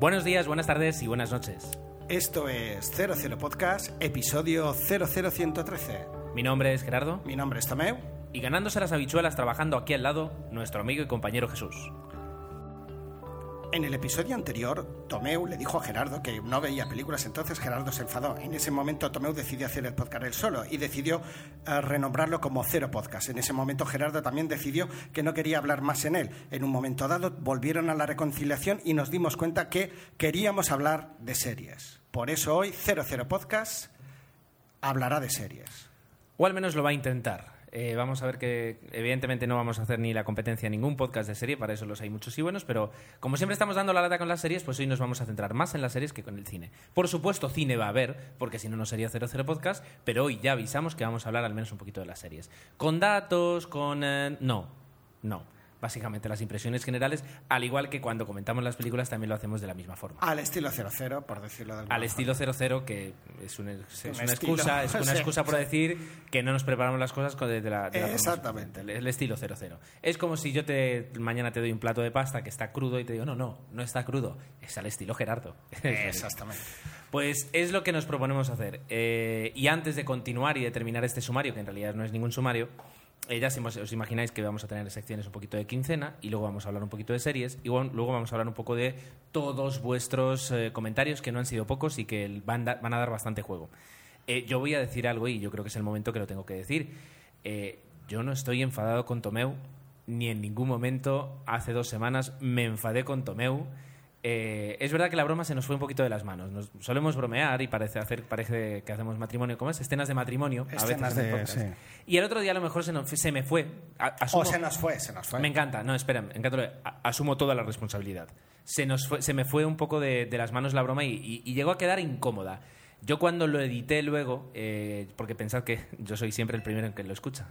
Buenos días, buenas tardes y buenas noches. Esto es 00 Podcast, episodio 00113. Mi nombre es Gerardo Mi nombre es Tomeu. y ganándose las habichuelas trabajando aquí al lado, nuestro amigo y compañero Jesús. En el episodio anterior, Tomeu le dijo a Gerardo que no veía películas, entonces Gerardo se enfadó. En ese momento, Tomeu decidió hacer el podcast él solo y decidió eh, renombrarlo como Cero Podcast. En ese momento, Gerardo también decidió que no quería hablar más en él. En un momento dado, volvieron a la reconciliación y nos dimos cuenta que queríamos hablar de series. Por eso hoy, 00 Podcast hablará de series. O al menos lo va a intentar. Eh, vamos a ver que evidentemente no vamos a hacer ni la competencia en ningún podcast de serie, para eso los hay muchos y buenos, pero como siempre estamos dando la lata con las series, pues hoy nos vamos a centrar más en las series que con el cine. Por supuesto, cine va a haber, porque si no, no sería 00 podcast, pero hoy ya avisamos que vamos a hablar al menos un poquito de las series. Con datos, con... eh, no, no. Básicamente las impresiones generales, al igual que cuando comentamos las películas, también lo hacemos de la misma forma. Al estilo 00, por decirlo de alguna Al estilo forma. 00, que es una, es Un una estilo, excusa, es una excusa por decir que no nos preparamos las cosas de, la, de la forma Exactamente. El, estilo 00. Es como si yo te mañana te doy un plato de pasta que está crudo y te digo, no, no, no está crudo, es al estilo Gerardo. Exactamente. Pues es lo que nos proponemos hacer. Eh, y antes de continuar y de terminar este sumario, que en realidad no es ningún sumario, ya os, imagináis que vamos a tener secciones un poquito de quincena y luego vamos a hablar un poquito de series y luego vamos a hablar un poco de todos vuestros eh, comentarios, que no han sido pocos y que van a dar bastante juego. Eh, yo voy a decir algo y yo creo que es el momento que lo tengo que decir. Eh, yo no estoy enfadado con Tomeu, ni en ningún momento hace dos semanas me enfadé con Tomeu. Eh, es verdad que la broma se nos fue un poquito de las manos. Nos solemos bromear y parece, hacer, parece que hacemos matrimonio. ¿Cómo es? Escenas de matrimonio. a Escenas veces de- sí. Y el otro día a lo mejor se, nos- se me fue. A- asumo- O se nos fue, se nos fue. me encanta, no, espera, Asumo toda la responsabilidad. Se, nos fue- se me fue un poco de, de las manos la broma y, y- y llegó a quedar incómoda. Yo cuando lo edité luego, eh, porque pensad que yo soy siempre el primero en que lo escucha.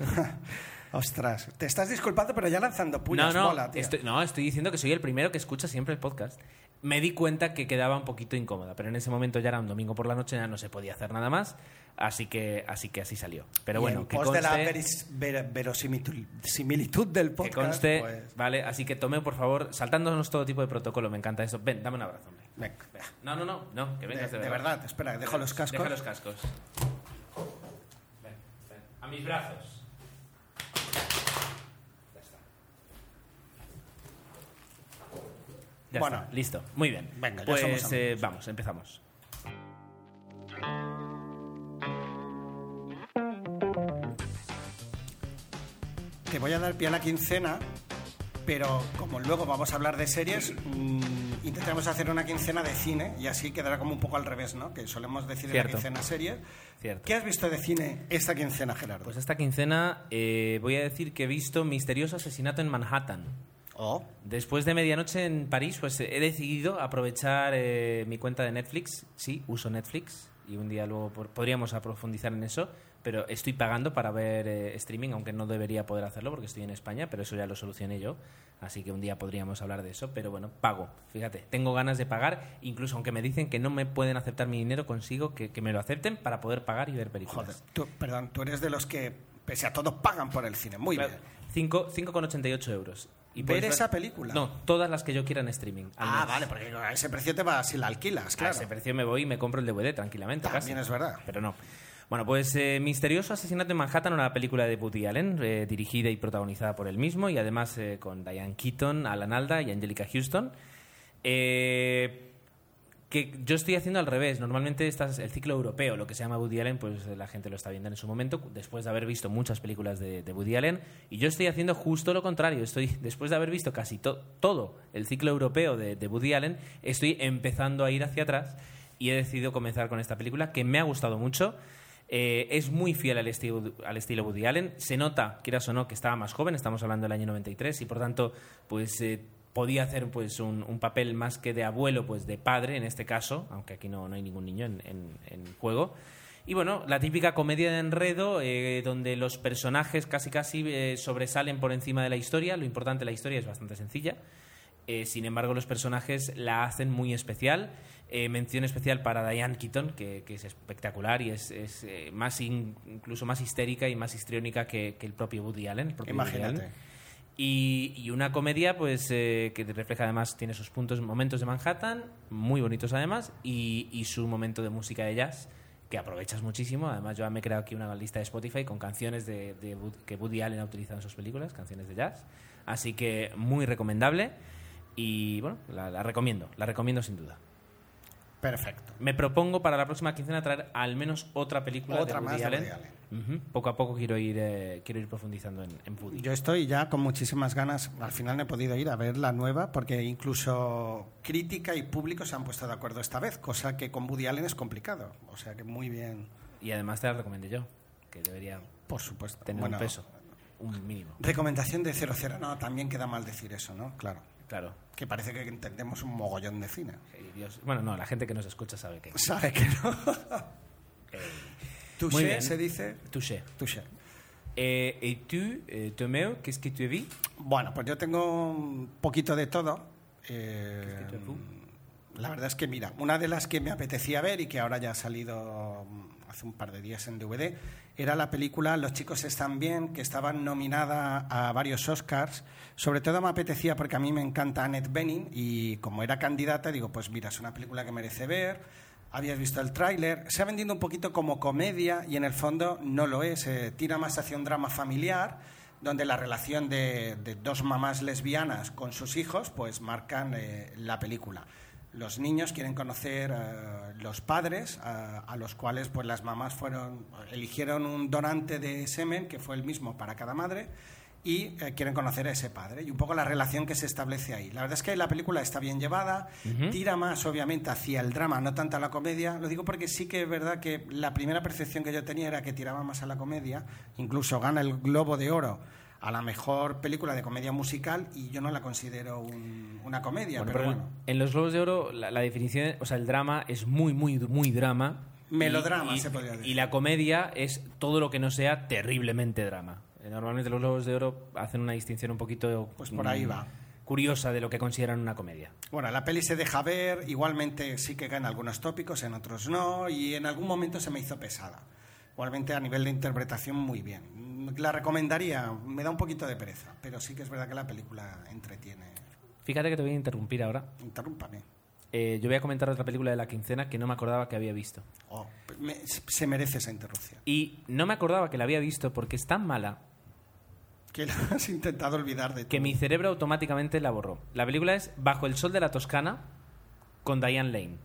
Ostras, te estás disculpando, pero ya lanzando puñas no, no, bola, tío. estoy, no, estoy diciendo que soy el primero que escucha siempre el podcast. Me di cuenta que quedaba un poquito incómoda, pero en ese momento ya era un domingo por la noche, ya no se podía hacer nada más, así que así, que así salió. Pero Y bueno, en que pos de la conste- veris- ver- verosimilitud similitud del Que podcast, conste, pues, vale, así que tome por favor, saltándonos todo tipo de protocolo, me encanta eso. Ven, dame un abrazo, hombre. venga, No, no, no, no, que de, vengas de, de verdad, espera, dejo los cascos. Deja los cascos. Ven, ven. A mis brazos. Ya está. Ya Bueno. está, listo. Muy bien. Venga, ya pues somos amigos. eh, vamos, empezamos. Te voy a dar pie a la quincena, pero como luego vamos a hablar de series, mm, intentaremos hacer una quincena de cine y así quedará como un poco al revés, ¿no? Que solemos decir en Cierto. la quincena series. Cierto. ¿Qué has visto de cine esta quincena, Gerardo? Pues esta quincena eh, voy a decir que he visto Misterioso Asesinato en Manhattan. Oh, Después de medianoche en París, pues he decidido aprovechar eh, mi cuenta de Netflix. Sí, uso Netflix y un día luego por- podríamos profundizar en eso, pero estoy pagando para ver eh, streaming, aunque no debería poder hacerlo porque estoy en España, pero eso ya lo solucioné yo, así que un día podríamos hablar de eso, pero bueno, pago, fíjate, tengo ganas de pagar, incluso aunque me dicen que no me pueden aceptar mi dinero, consigo que, que me lo acepten para poder pagar y ver películas. joder. Tú, perdón, tú eres de los que, pese a todo, pagan por el cine. Muy Claro, bien. cinco- 5,88 euros. Y ¿Ver puedes esa película? No, todas las que yo quiera en streaming. Ah, vale, porque a ese precio te vas si la alquilas, A claro. ese precio me voy y me compro el DVD tranquilamente. También casi. es verdad. Pero no. Bueno, pues eh, Misterioso Asesinato en Manhattan, una película de Woody Allen, eh, dirigida y protagonizada por él mismo, y además eh, con Diane Keaton, Alan Alda y Angelica Houston. Eh, que yo estoy haciendo al revés. Normalmente el ciclo europeo, lo que se llama Woody Allen, pues la gente lo está viendo en su momento, después de haber visto muchas películas de, de Woody Allen. Y yo estoy haciendo justo lo contrario. Estoy, después de haber visto casi to- todo el ciclo europeo de, de Woody Allen, estoy empezando a ir hacia atrás y he decidido comenzar con esta película que me ha gustado mucho. Eh, es muy fiel al estilo, al estilo Woody Allen. Se nota, quieras o no, que estaba más joven, estamos hablando del año 93, y por tanto, pues eh, podía hacer pues un, un papel más que de abuelo, pues de padre en este caso, aunque aquí no, no hay ningún niño en, en- en juego. Y bueno, la típica comedia de enredo eh, donde los personajes casi casi eh, sobresalen por encima de la historia. Lo importante, la historia es bastante sencilla. Eh, sin embargo, los personajes la hacen muy especial. Eh, mención especial para Diane Keaton, que, que es espectacular y es, es, más in- incluso más histérica y más histriónica que, que el propio Woody Allen. el propio Woody Imagínate. Allen. Y, y una comedia pues eh, que refleja además, tiene sus puntos, momentos de Manhattan, muy bonitos además, y, su momento de música de jazz, que aprovechas muchísimo. Además, yo me he creado aquí una lista de Spotify con canciones de, de que Woody Allen ha utilizado en sus películas, canciones de jazz. Así que muy recomendable y bueno, la recomiendo, la recomiendo sin duda. Perfecto. Me propongo para la próxima quincena traer al menos otra película Otra de Woody más de Allen. Woody Allen. Poco a poco quiero ir, eh, quiero ir profundizando en, en Woody. Yo estoy ya con muchísimas ganas. Al final no he podido ir a ver la nueva porque incluso crítica y público se han puesto de acuerdo esta vez, cosa que con Woody Allen es complicado. O sea que muy bien, Y además te la recomendé yo, que debería por supuesto. tener Bueno, un peso, un mínimo. Recomendación de 00. No, también queda mal decir eso, ¿no? Claro. Claro. Que parece que entendemos un mogollón de cine. Eh, Dios- Bueno, no, la gente que nos escucha sabe que. Sabe que no. Muy Touché se dice. Touché. Touché. Eh, ¿Y tú, eh, Tomeo, qu'est-ce que tu as vu Bueno, pues yo tengo un poquito de todo. Eh, ¿Qué te fue? la verdad es que, mira, una de las que me apetecía ver y que ahora ya ha salido mm, hace un par de días en DVD era la película Los chicos están bien, que estaba nominada a varios Oscars. Sobre todo me apetecía porque a mí me encanta Annette Bening y como era candidata, digo, pues mira, es una película que merece ver. Habías visto el tráiler, se ha vendido un poquito como comedia y en el fondo no lo es, eh, tira más hacia un drama familiar donde la relación de, dos mamás lesbianas con sus hijos pues marcan eh, la película. Los niños quieren conocer eh, los padres a, a los cuales pues las mamás fueron eligieron un donante de semen que fue el mismo para cada madre y eh, quieren conocer a ese padre y un poco la relación que se establece ahí. La verdad es que la película está bien llevada, tira más obviamente hacia el drama, no tanto a la comedia. Lo digo porque sí que es verdad que la primera percepción que yo tenía era que tiraba más a la comedia, incluso gana el Globo de Oro a la mejor película de comedia musical y yo no la considero un- una comedia, Bueno, pero pero bueno. En los Globos de Oro, la, la definición, o sea, el drama es muy, muy, muy drama. Melodrama, Y- y- se podría decir. Y la comedia es todo lo que no sea terriblemente drama. Eh, Normalmente los Globos de Oro hacen una distinción un poquito. Pues por ahí mm, va. Curiosa de lo que consideran una comedia. Bueno, la peli se deja ver, igualmente sí que gana algunos tópicos, en otros no, y en algún momento se me hizo pesada. Igualmente a nivel de interpretación muy bien. La recomendaría, me da un poquito de pereza, pero sí que es verdad que la película entretiene. Fíjate que te voy a interrumpir ahora. Interrúmpame. Eh, yo voy a comentar otra película de la quincena que no me acordaba que había visto. Oh, me- se merece esa interrupción. Y no me acordaba que la había visto porque es tan mala Que lo has intentado olvidar de que tu- mi cerebro automáticamente la borró. La película es Bajo el sol de la Toscana con Diane Lane,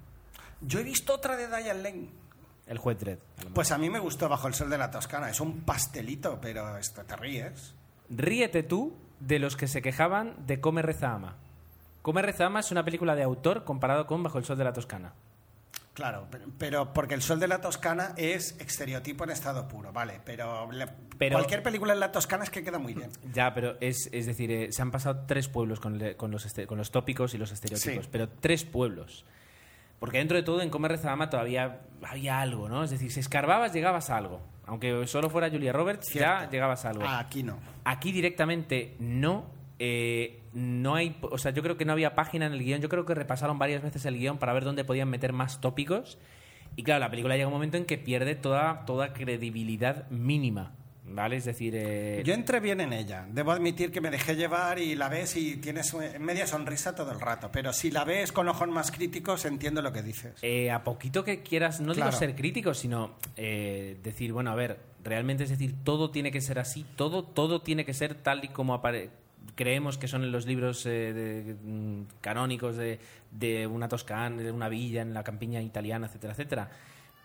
Yo he visto otra de Diane Lane. El juez Dredd. Pues a mí me gustó Bajo el Sol de la Toscana. Es un pastelito, pero esto te ríes. Ríete tú de los que se quejaban de Come Reza Ama. Come Reza Ama es una película de autor comparado con Bajo el sol de la Toscana. Claro, pero, pero porque el sol de la Toscana es estereotipo en estado puro, vale, pero, la- Pero- cualquier película en la Toscana es que queda muy bien. Ya, pero es, es decir, eh, se han pasado tres pueblos con, le- con los, este- con los tópicos y los estereotipos, Sí. pero tres pueblos. Porque dentro de todo, en Comer Rezadama todavía había algo, ¿no? Es decir, si escarbabas, llegabas a algo. Aunque solo fuera Julia Roberts, ya llegabas a algo. Ah, aquí no. Aquí directamente no. eh, no hay. O sea, yo creo que no había página en el guion. Yo creo que repasaron varias veces el guion para ver dónde podían meter más tópicos. Y claro, la película llega un momento en que pierde toda, toda credibilidad mínima. ¿Vale? Es decir. eh, Yo entré bien en ella. Debo admitir que me dejé llevar y la ves y tienes media sonrisa todo el rato. Pero si la ves con ojos más críticos, entiendo lo que dices. Eh, a poquito que quieras, no Claro. digo ser crítico, sino eh, decir, bueno, a ver, realmente es decir, todo tiene que ser así, todo, todo tiene que ser tal y como apare- creemos que son en los libros eh, de- mm, canónicos de, de una Toscana, de una villa en la campiña italiana, etcétera, etcétera.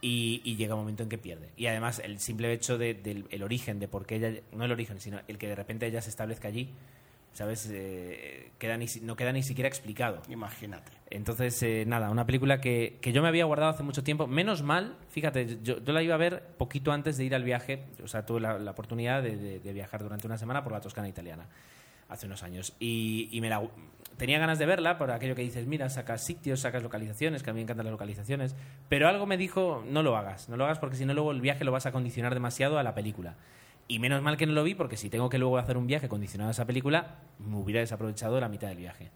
Y, y llega un momento en que pierde. Y además, el simple hecho de- del el origen, de por qué ella, no el origen, sino el que de repente ella se establezca allí, ¿sabes? Eh, queda ni, no queda ni siquiera explicado. Imagínate. Entonces, eh, nada, una película que, que, yo me había guardado hace mucho tiempo. Menos mal, fíjate, yo, yo la iba a ver poquito antes de ir al viaje. O sea, tuve la, la oportunidad de, de, de, viajar durante una semana por la Toscana italiana hace unos años. Y, y, me la, tenía ganas de verla por aquello que dices, mira, sacas sitios, sacas localizaciones, que a mí me encantan las localizaciones. Pero algo me dijo, no lo hagas, no lo hagas porque si no luego el viaje lo vas a condicionar demasiado a la película. Y menos mal que no lo vi porque si tengo que luego hacer un viaje condicionado a esa película, me hubiera desaprovechado la mitad del viaje.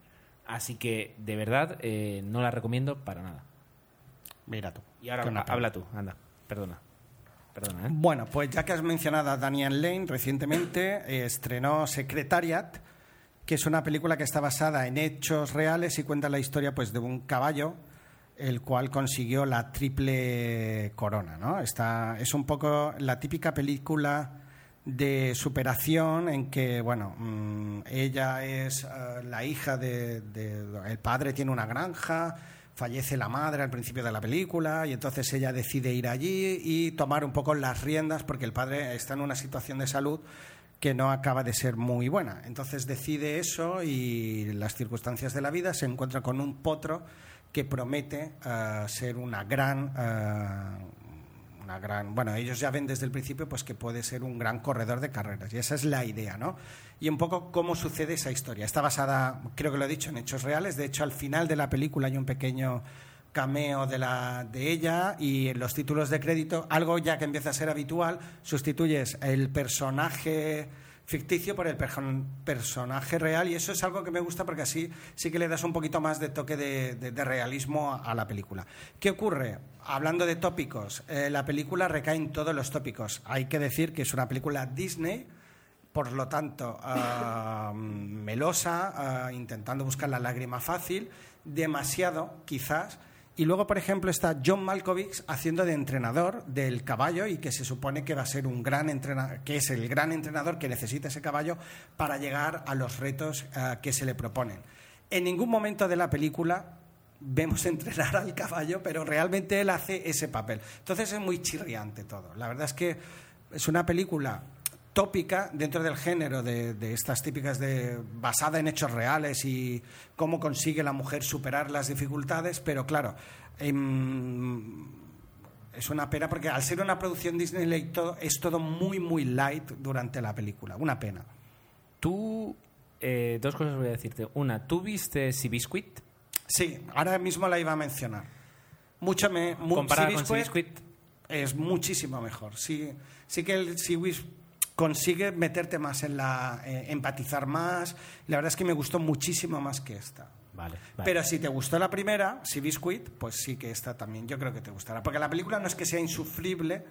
Así que, de verdad, eh, no la recomiendo para nada. Mira tú. Y ahora habla tú, anda, perdona. Perdona, ¿eh? Bueno, pues ya que has mencionado a Daniel Lane, recientemente eh, estrenó Secretariat, que es una película que está basada en hechos reales y cuenta la historia pues, de un caballo el cual consiguió la triple corona. ¿no? Está, es un poco la típica película de superación en que, bueno, mmm, ella es uh, la hija de, de, El padre tiene una granja, fallece la madre al principio de la película y entonces ella decide ir allí y tomar un poco las riendas porque el padre está en una situación de salud que no acaba de ser muy buena. Entonces decide eso y las circunstancias de la vida se encuentra con un potro que promete uh, ser una gran uh, una gran, bueno, ellos ya ven desde el principio pues que puede ser un gran corredor de carreras y esa es la idea, ¿no? Y un poco cómo sucede esa historia. Está basada, creo que lo he dicho, en hechos reales. De hecho, al final de la película hay un pequeño cameo de, la, de ella y en los títulos de crédito, algo ya que empieza a ser habitual, sustituyes el personaje ficticio por el personaje real y eso es algo que me gusta porque así sí que le das un poquito más de toque de, de, realismo a, la película. ¿Qué ocurre? Hablando de tópicos, eh, la película recae en todos los tópicos. Hay que decir que es una película Disney, por lo tanto, uh, melosa, uh, intentando buscar la lágrima fácil, demasiado quizás y luego, por ejemplo, está John Malkovich haciendo de entrenador del caballo y que se supone que va a ser un gran entrenador, que es el gran entrenador que necesita ese caballo para llegar a los retos uh, que se le proponen. En ningún momento de la película vemos entrenar al caballo, pero realmente él hace ese papel. Entonces es muy chirriante todo. La verdad es que es una película tópica dentro del género de, de, estas típicas de basada en hechos reales y cómo consigue la mujer superar las dificultades, pero claro, eh, es una pena porque al ser una producción Disney todo, es todo muy muy light durante la película, una pena. Tú eh, dos cosas voy a decirte. Una, ¿tú viste Seabiscuit? Sí, ahora mismo la iba a mencionar. Mucho me mu comparada con Seabiscuit es muchísimo mejor. Sí, sí que el Seabiscuit consigue meterte más en la eh, empatizar más. La verdad es que me gustó muchísimo más que esta. Vale, vale. Pero si te gustó la primera, si Biscuit, pues sí que esta también yo creo que te gustará. Porque la película no es que sea insufrible,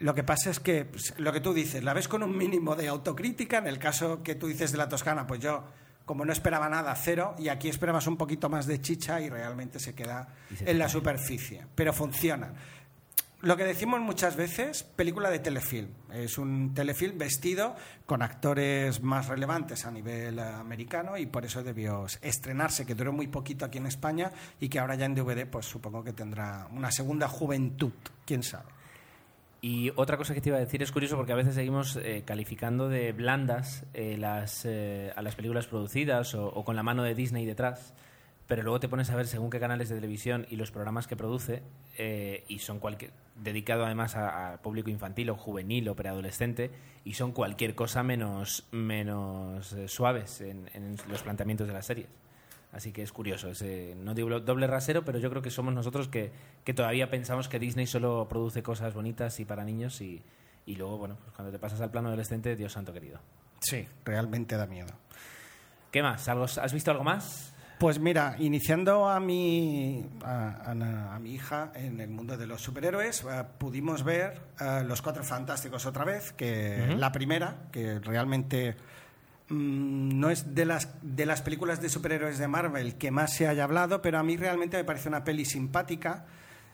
lo que pasa es que pues, lo que tú dices, la ves con un mínimo de autocrítica. En el caso que tú dices de la Toscana, pues yo, como no esperaba nada, cero. Y aquí esperabas un poquito más de chicha y realmente se queda se en la superficie. Pero funciona lo que decimos muchas veces, película de telefilm. Es un telefilm vestido con actores más relevantes a nivel americano y por eso debió estrenarse, que duró muy poquito aquí en España y que ahora ya en DVD pues supongo que tendrá una segunda juventud, quién sabe. Y otra cosa que te iba a decir es curioso porque a veces seguimos eh, calificando de blandas eh, las, eh, a las películas producidas o, o con la mano de Disney detrás pero luego te pones a ver según qué canales de televisión y los programas que produce, eh, y son cualquier, dedicado además a, a, público infantil o juvenil o preadolescente, y son cualquier cosa menos, menos eh, suaves en, en, los planteamientos de las series. Así que es curioso, no digo doble rasero, pero yo creo que somos nosotros que, que todavía pensamos que Disney solo produce cosas bonitas y para niños, y, y luego, bueno, pues cuando te pasas al plano adolescente, Dios santo querido. Sí, realmente da miedo. ¿Qué más? ¿Algo, ¿Has visto algo más? Pues mira, iniciando a mi, a, a, a mi hija en el mundo de los superhéroes, uh, pudimos ver uh, Los Cuatro Fantásticos otra vez, que uh -huh. la primera, que realmente mm, no es de las, de las películas de superhéroes de Marvel que más se haya hablado, pero a mí realmente me parece una peli simpática.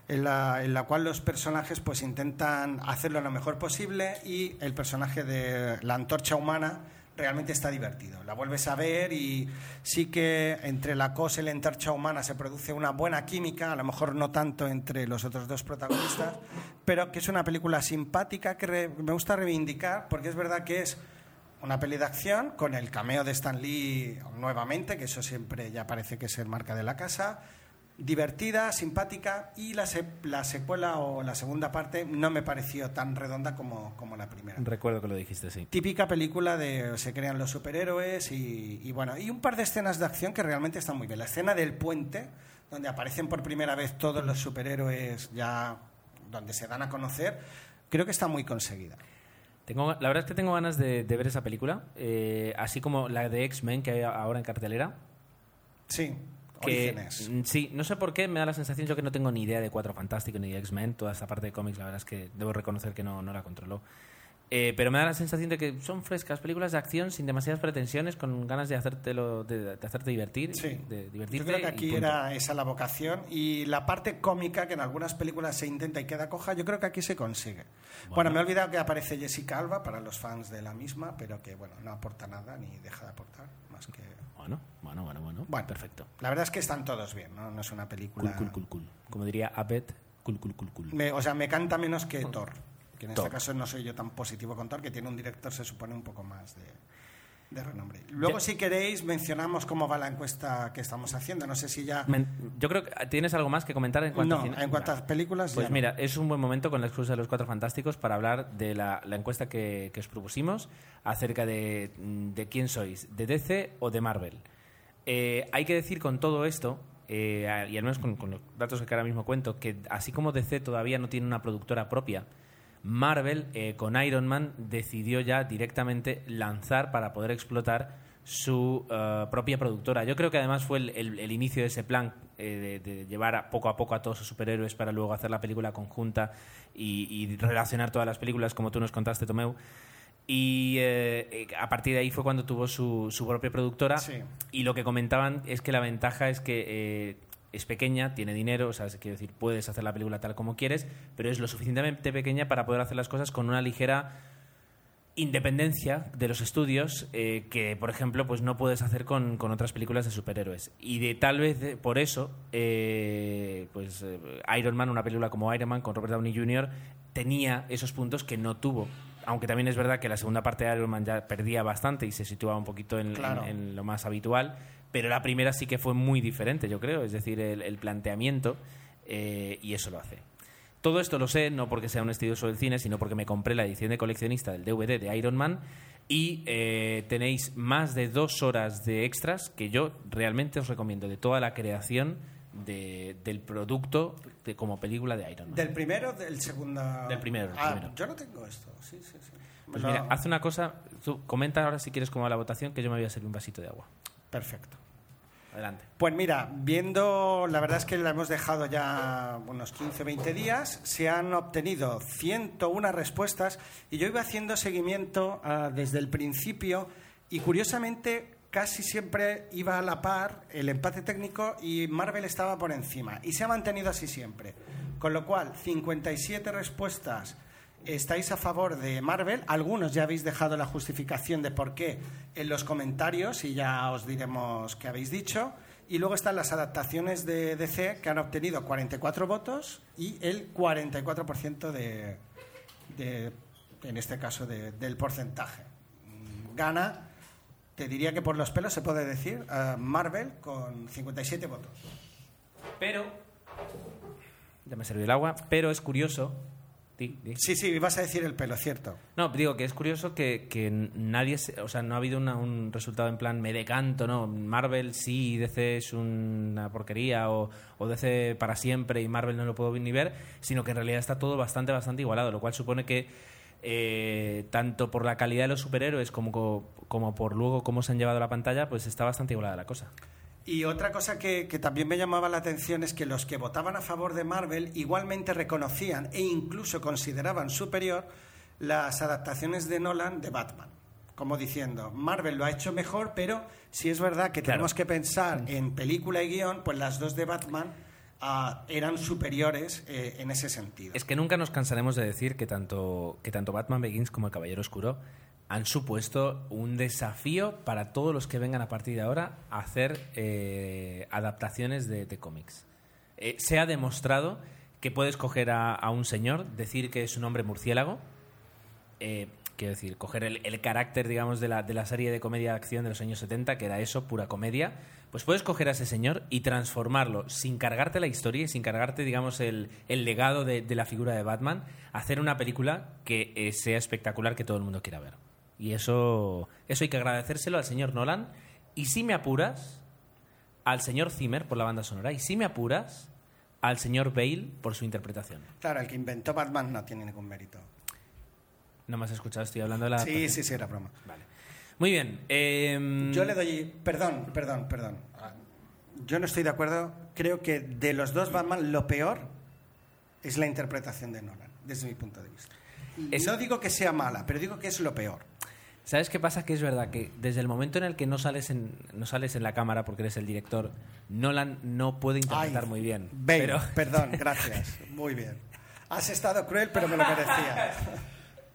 En la, en la, cual los personajes pues intentan hacerlo lo mejor posible y el personaje de la antorcha humana realmente está divertido. La vuelves a ver y sí que entre la cosa y la entorcha humana se produce una buena química, a lo mejor no tanto entre los otros dos protagonistas, pero que es una película simpática que me gusta reivindicar porque es verdad que es una peli de acción con el cameo de Stan Lee nuevamente, que eso siempre ya parece que es el marca de la casa. Divertida, simpática y la, se- la secuela o la segunda parte no me pareció tan redonda como, como la primera. Recuerdo que lo dijiste, sí. Típica película de se crean los superhéroes y, y bueno, y un par de escenas de acción que realmente están muy bien. La escena del puente, donde aparecen por primera vez todos los superhéroes ya donde se dan a conocer, creo que está muy conseguida. Tengo, la verdad es que tengo ganas de, de ver esa película, eh, así como la de X-Men que hay ahora en cartelera. Sí, Que, Orígenes. mm, sí, no sé por qué me da la sensación, yo que no tengo ni idea de Cuatro Fantásticos ni de X-Men, toda esta parte de cómics, la verdad es que debo reconocer que no, no la controlo. Eh, pero me da la sensación de que son frescas películas de acción sin demasiadas pretensiones, con ganas de, hacértelo, de, de hacerte divertir. Sí. de Yo divertirte creo que aquí era esa la vocación y la parte cómica que en algunas películas se intenta y queda coja, yo creo que aquí se consigue. Bueno, me he olvidado que aparece Jessica Alba para los fans de la misma, pero que bueno, no aporta nada ni deja de aportar más que Bueno, bueno, bueno, bueno. Bueno. Perfecto. La verdad es que están todos bien, ¿no? No es una Cool, película cool, cool, cool. Como diría Abed, cool, cool, cool, cool. Me- o sea, me canta menos que Thor. Que en Thor. este caso no soy yo tan positivo con Thor, que tiene un director, se supone, un poco más de, de renombre. Luego, Ya- si queréis, mencionamos cómo va la encuesta que estamos haciendo. No sé si ya. Yo creo que tienes algo más que comentar en cuanto no, a cine? en cuanto a películas. Pues ya no. mira, es un buen momento con la excusa de los Cuatro Fantásticos para hablar de la, la encuesta que, que os propusimos acerca de, de quién sois, de DC o de Marvel. Eh, hay que decir con todo esto, eh, y al menos con, con los datos que ahora mismo cuento, que así como DC todavía no tiene una productora propia, Marvel eh, con Iron Man decidió ya directamente lanzar para poder explotar su eh, propia productora. Yo creo que además fue el, el- el inicio de ese plan eh, de, de llevar a- poco a poco a todos sus superhéroes para luego hacer la película conjunta y, y relacionar todas las películas como tú nos contaste, Tomeu. Y eh, a partir de ahí fue cuando tuvo su, su propia productora. Sí. Y lo que comentaban es que la ventaja es que eh, es pequeña, tiene dinero, o sea, quiero decir, puedes hacer la película tal como quieres, pero es lo suficientemente pequeña para poder hacer las cosas con una ligera independencia de los estudios eh, que, por ejemplo, pues no puedes hacer con, con otras películas de superhéroes. Y de tal vez de- por eso, eh, pues eh, Iron Man, una película como Iron Man con Robert Downey Jr., tenía esos puntos que no tuvo. Aunque también es verdad que la segunda parte de Iron Man ya perdía bastante y se situaba un poquito en, Claro. en- en lo más habitual, pero la primera sí que fue muy diferente, yo creo. Es decir, el, el planteamiento eh, y eso lo hace. Todo esto lo sé no porque sea un estudioso del cine, sino porque me compré la edición de coleccionista del DVD de Iron Man y eh, tenéis más de dos horas de extras que yo realmente os recomiendo de toda la creación de- del producto de, como película de Iron Man. ¿Del primero o del segundo? Del primero, Ah, primero. yo no tengo esto. Sí, sí, sí. Pues mira, haz una cosa, tú comenta ahora si quieres cómo va la votación, que yo me voy a servir un vasito de agua. Perfecto. Adelante. Pues mira, viendo, la verdad es que la hemos dejado ya unos 15, 20 días, se han obtenido 101 respuestas y yo iba haciendo seguimiento ah, desde el principio y curiosamente casi siempre iba a la par el empate técnico y Marvel estaba por encima y se ha mantenido así siempre. Con lo cual, 57 respuestas estáis a favor de Marvel. Algunos ya habéis dejado la justificación de por qué en los comentarios y ya os diremos qué habéis dicho. Y luego están las adaptaciones de DC que han obtenido 44 votos y el 44% de, de, en este caso, de- del porcentaje. Gana, te diría que por los pelos se puede decir, eh, Marvel con 57 votos. Pero, ya me servido el agua, pero es curioso. Di, di. Sí, sí, vas a decir el pelo, cierto. No, digo que es curioso que, que nadie, se- o sea, no ha habido una- un resultado en plan me decanto, ¿no? Marvel sí, DC es una porquería o, o DC para siempre y Marvel no lo puedo ni ver, sino que en realidad está todo bastante, bastante igualado, lo cual supone que eh, tanto por la calidad de los superhéroes como, co- como por luego cómo se han llevado a la pantalla, pues está bastante igualada la cosa. Y otra cosa que, que también me llamaba la atención es que los que votaban a favor de Marvel igualmente reconocían e incluso consideraban superior las adaptaciones de Nolan de Batman. Como diciendo, Marvel lo ha hecho mejor, pero si es verdad que Claro. tenemos que pensar en película y guion, pues las dos de Batman ah, eran superiores eh, en ese sentido. Es que nunca nos cansaremos de decir que tanto, que tanto Batman Begins como El Caballero Oscuro han supuesto un desafío para todos los que vengan a partir de ahora a hacer eh, adaptaciones de, de cómics. Eh, se ha demostrado que puedes coger a, un señor, decir que es un hombre murciélago, eh, Quiero decir, coger el, el carácter, digamos, de la, de la serie de comedia de acción de los años 70, que era eso, pura comedia, pues puedes coger a ese señor y transformarlo sin cargarte la historia y sin cargarte, digamos, el, el legado de, de la figura de Batman, hacer una película que eh, sea espectacular, que todo el mundo quiera ver. Y eso, eso hay que agradecérselo al señor Nolan. Y si me apuras, al señor Zimmer por la banda sonora. Y si me apuras, al señor Bale por su interpretación. Claro, el que inventó Batman no tiene ningún mérito. No me has escuchado, estoy hablando de la... Sí, sí, sí, era broma. Vale. Muy bien. em, Yo le doy. Perdón, perdón, perdón. Yo no estoy de acuerdo. Creo que de los dos Batman, lo peor es la interpretación de Nolan, desde mi punto de vista. Es- No digo que sea mala, pero digo que es lo peor. ¿Sabes qué pasa? Que es verdad que desde el momento en el que no sales en, no sales en la cámara porque eres el director, Nolan no puede interpretar Ay, muy bien. Bale, Pero, perdón, gracias. Muy bien. Has estado cruel, pero me lo merecía.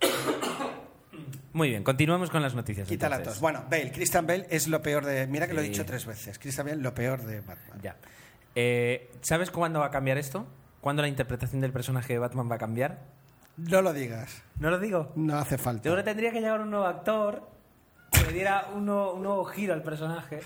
muy bien, continuamos con las noticias. Quita la entonces. tos. Bueno, Bale, Christian Bale es lo peor de. Mira que lo he dicho tres veces. Christian Bale, lo peor de Batman. Ya. Eh, ¿Sabes cuándo va a cambiar esto? ¿Cuándo la interpretación del personaje de Batman va a cambiar? No lo digas. ¿No lo digo? No hace falta. Yo creo que tendría que llegar un nuevo actor que le diera un nuevo, un nuevo giro al personaje.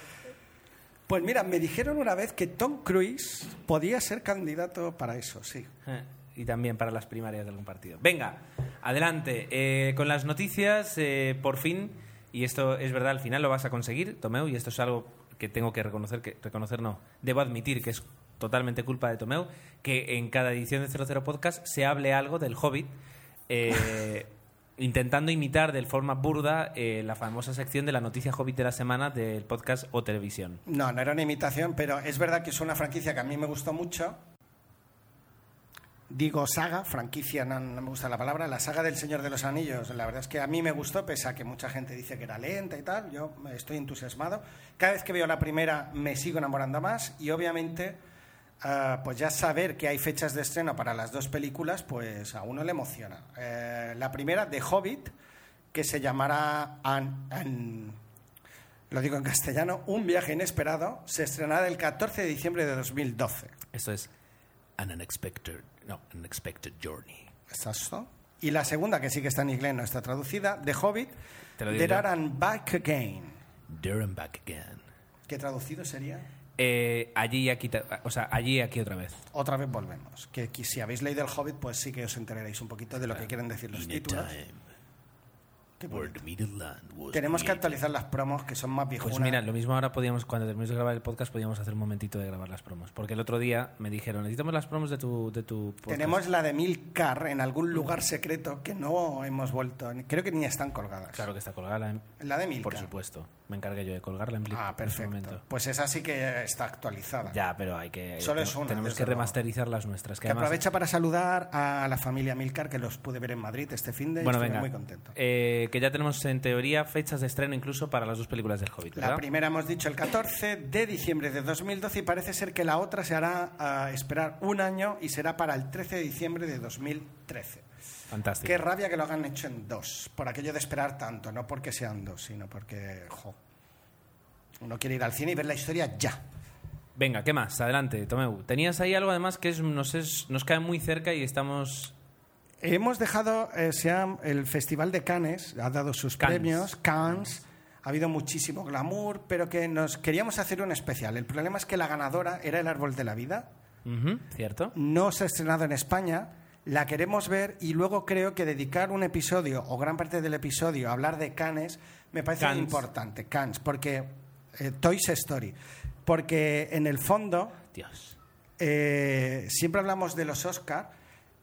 Pues mira, me dijeron una vez que Tom Cruise podía ser candidato para eso, sí. Eh, Y también para las primarias de algún partido. Venga, adelante. Eh, con las noticias, eh, por fin, y esto es verdad, al final lo vas a conseguir, Tomeu, y esto es algo que tengo que reconocer, que reconocer no, debo admitir que es totalmente culpa de Tomeu, que en cada edición de 00 Podcast se hable algo del Hobbit, eh, intentando imitar de forma burda eh, la famosa sección de la noticia Hobbit de la semana del podcast o televisión. No, no era una imitación, pero es verdad que es una franquicia que a mí me gustó mucho. Digo saga, franquicia, no, no me gusta la palabra. La saga del Señor de los Anillos, la verdad es que a mí me gustó, pese a que mucha gente dice que era lenta y tal. Yo estoy entusiasmado. Cada vez que veo la primera me sigo enamorando más y obviamente, ah, pues ya saber que hay fechas de estreno para las dos películas, pues a uno le emociona. Eh, la primera, de Hobbit, que se llamará An- An- lo digo en castellano, Un viaje inesperado, se estrenará el 14 de diciembre de 2012. Esto es An Unexpected, no, Unexpected Journey. Exacto. Y la segunda, que sí que está en inglés, no está traducida, The Hobbit, There and Back Again. There and Back Again. ¿Qué traducido sería? Eh, allí y aquí, o sea, allí y aquí otra vez. Otra vez volvemos. Que, que si habéis leído El Hobbit, pues sí que os enteraréis un poquito de lo que quieren decir los títulos. Tenemos que actualizar las promos, que son más viejunas. Pues mira, lo mismo ahora podíamos, cuando terminemos de grabar el podcast, podíamos hacer un momentito de grabar las promos. Porque el otro día me dijeron, necesitamos las promos de tu, de tu podcast. Tenemos la de Milcar en algún lugar secreto que no hemos vuelto. Creo que ni están colgadas. Claro que está colgada. La, La de Milcar. Por supuesto. Me encargué yo de colgarla en, Ah, en perfecto. momento. Pues esa sí que está actualizada. Ya, pero hay que... Solo es una, Tenemos que remasterizar las nuestras. Que Que además- aprovecha para saludar a la familia Milcar, que los pude ver en Madrid este fin de Bueno, estuve venga. muy contento. Eh, que ya tenemos en teoría fechas de estreno incluso para las dos películas del Hobbit, La primera hemos dicho el 14 de diciembre de 2012 y parece ser que la otra se hará a esperar un año y será para el 13 de diciembre de 2013. Fantástico. Qué rabia que lo hagan hecho en dos, por aquello de esperar tanto, no porque sean dos, sino porque, jo, uno quiere ir al cine y ver la historia ya. Venga, ¿qué más? Adelante, Tomeu. Tenías ahí algo además que es- nos, es- nos cae muy cerca y estamos... Hemos dejado, eh, se ha- el Festival de Cannes ha dado sus Cannes. premios, Cannes, ha habido muchísimo glamour, pero que nos queríamos hacer un especial. El problema es que la ganadora era El Árbol de la Vida, ¿Cierto? no se ha estrenado en España, la queremos ver y luego creo que dedicar un episodio o gran parte del episodio a hablar de Cannes me parece Cannes. importante, Cannes, porque eh, Toys Story, porque en el fondo Dios. eh, siempre hablamos de los Oscar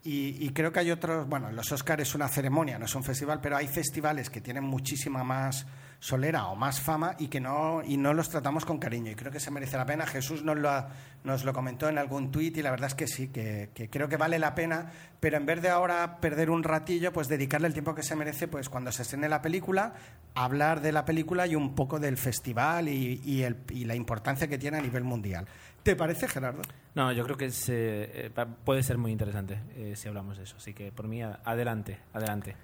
y, y creo que hay otros, bueno, los Oscar es una ceremonia, no es un festival, pero hay festivales que tienen muchísima más solera o más fama y que no y no los tratamos con cariño y creo que se merece la pena. Jesús nos lo, ha- nos lo comentó en algún tuit y la verdad es que sí, que, que creo que vale la pena, pero en vez de ahora perder un ratillo, pues dedicarle el tiempo que se merece, pues cuando se estrene la película, hablar de la película y un poco del festival y, y el- y la importancia que tiene a nivel mundial. ¿Te parece, Gerardo? No, yo creo que es, eh, eh, puede ser muy interesante eh, si hablamos de eso. Así que por mí, adelante, adelante.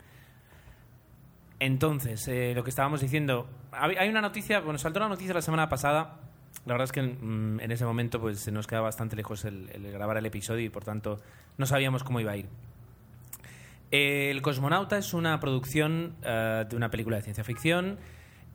Entonces, eh, lo que estábamos diciendo, hay una noticia, bueno, saltó la noticia la semana pasada. La verdad es que mm, en ese momento pues se nos quedaba bastante lejos el, grabar el episodio y por tanto no sabíamos cómo iba a ir. El Cosmonauta es una producción eh, de una película de ciencia ficción.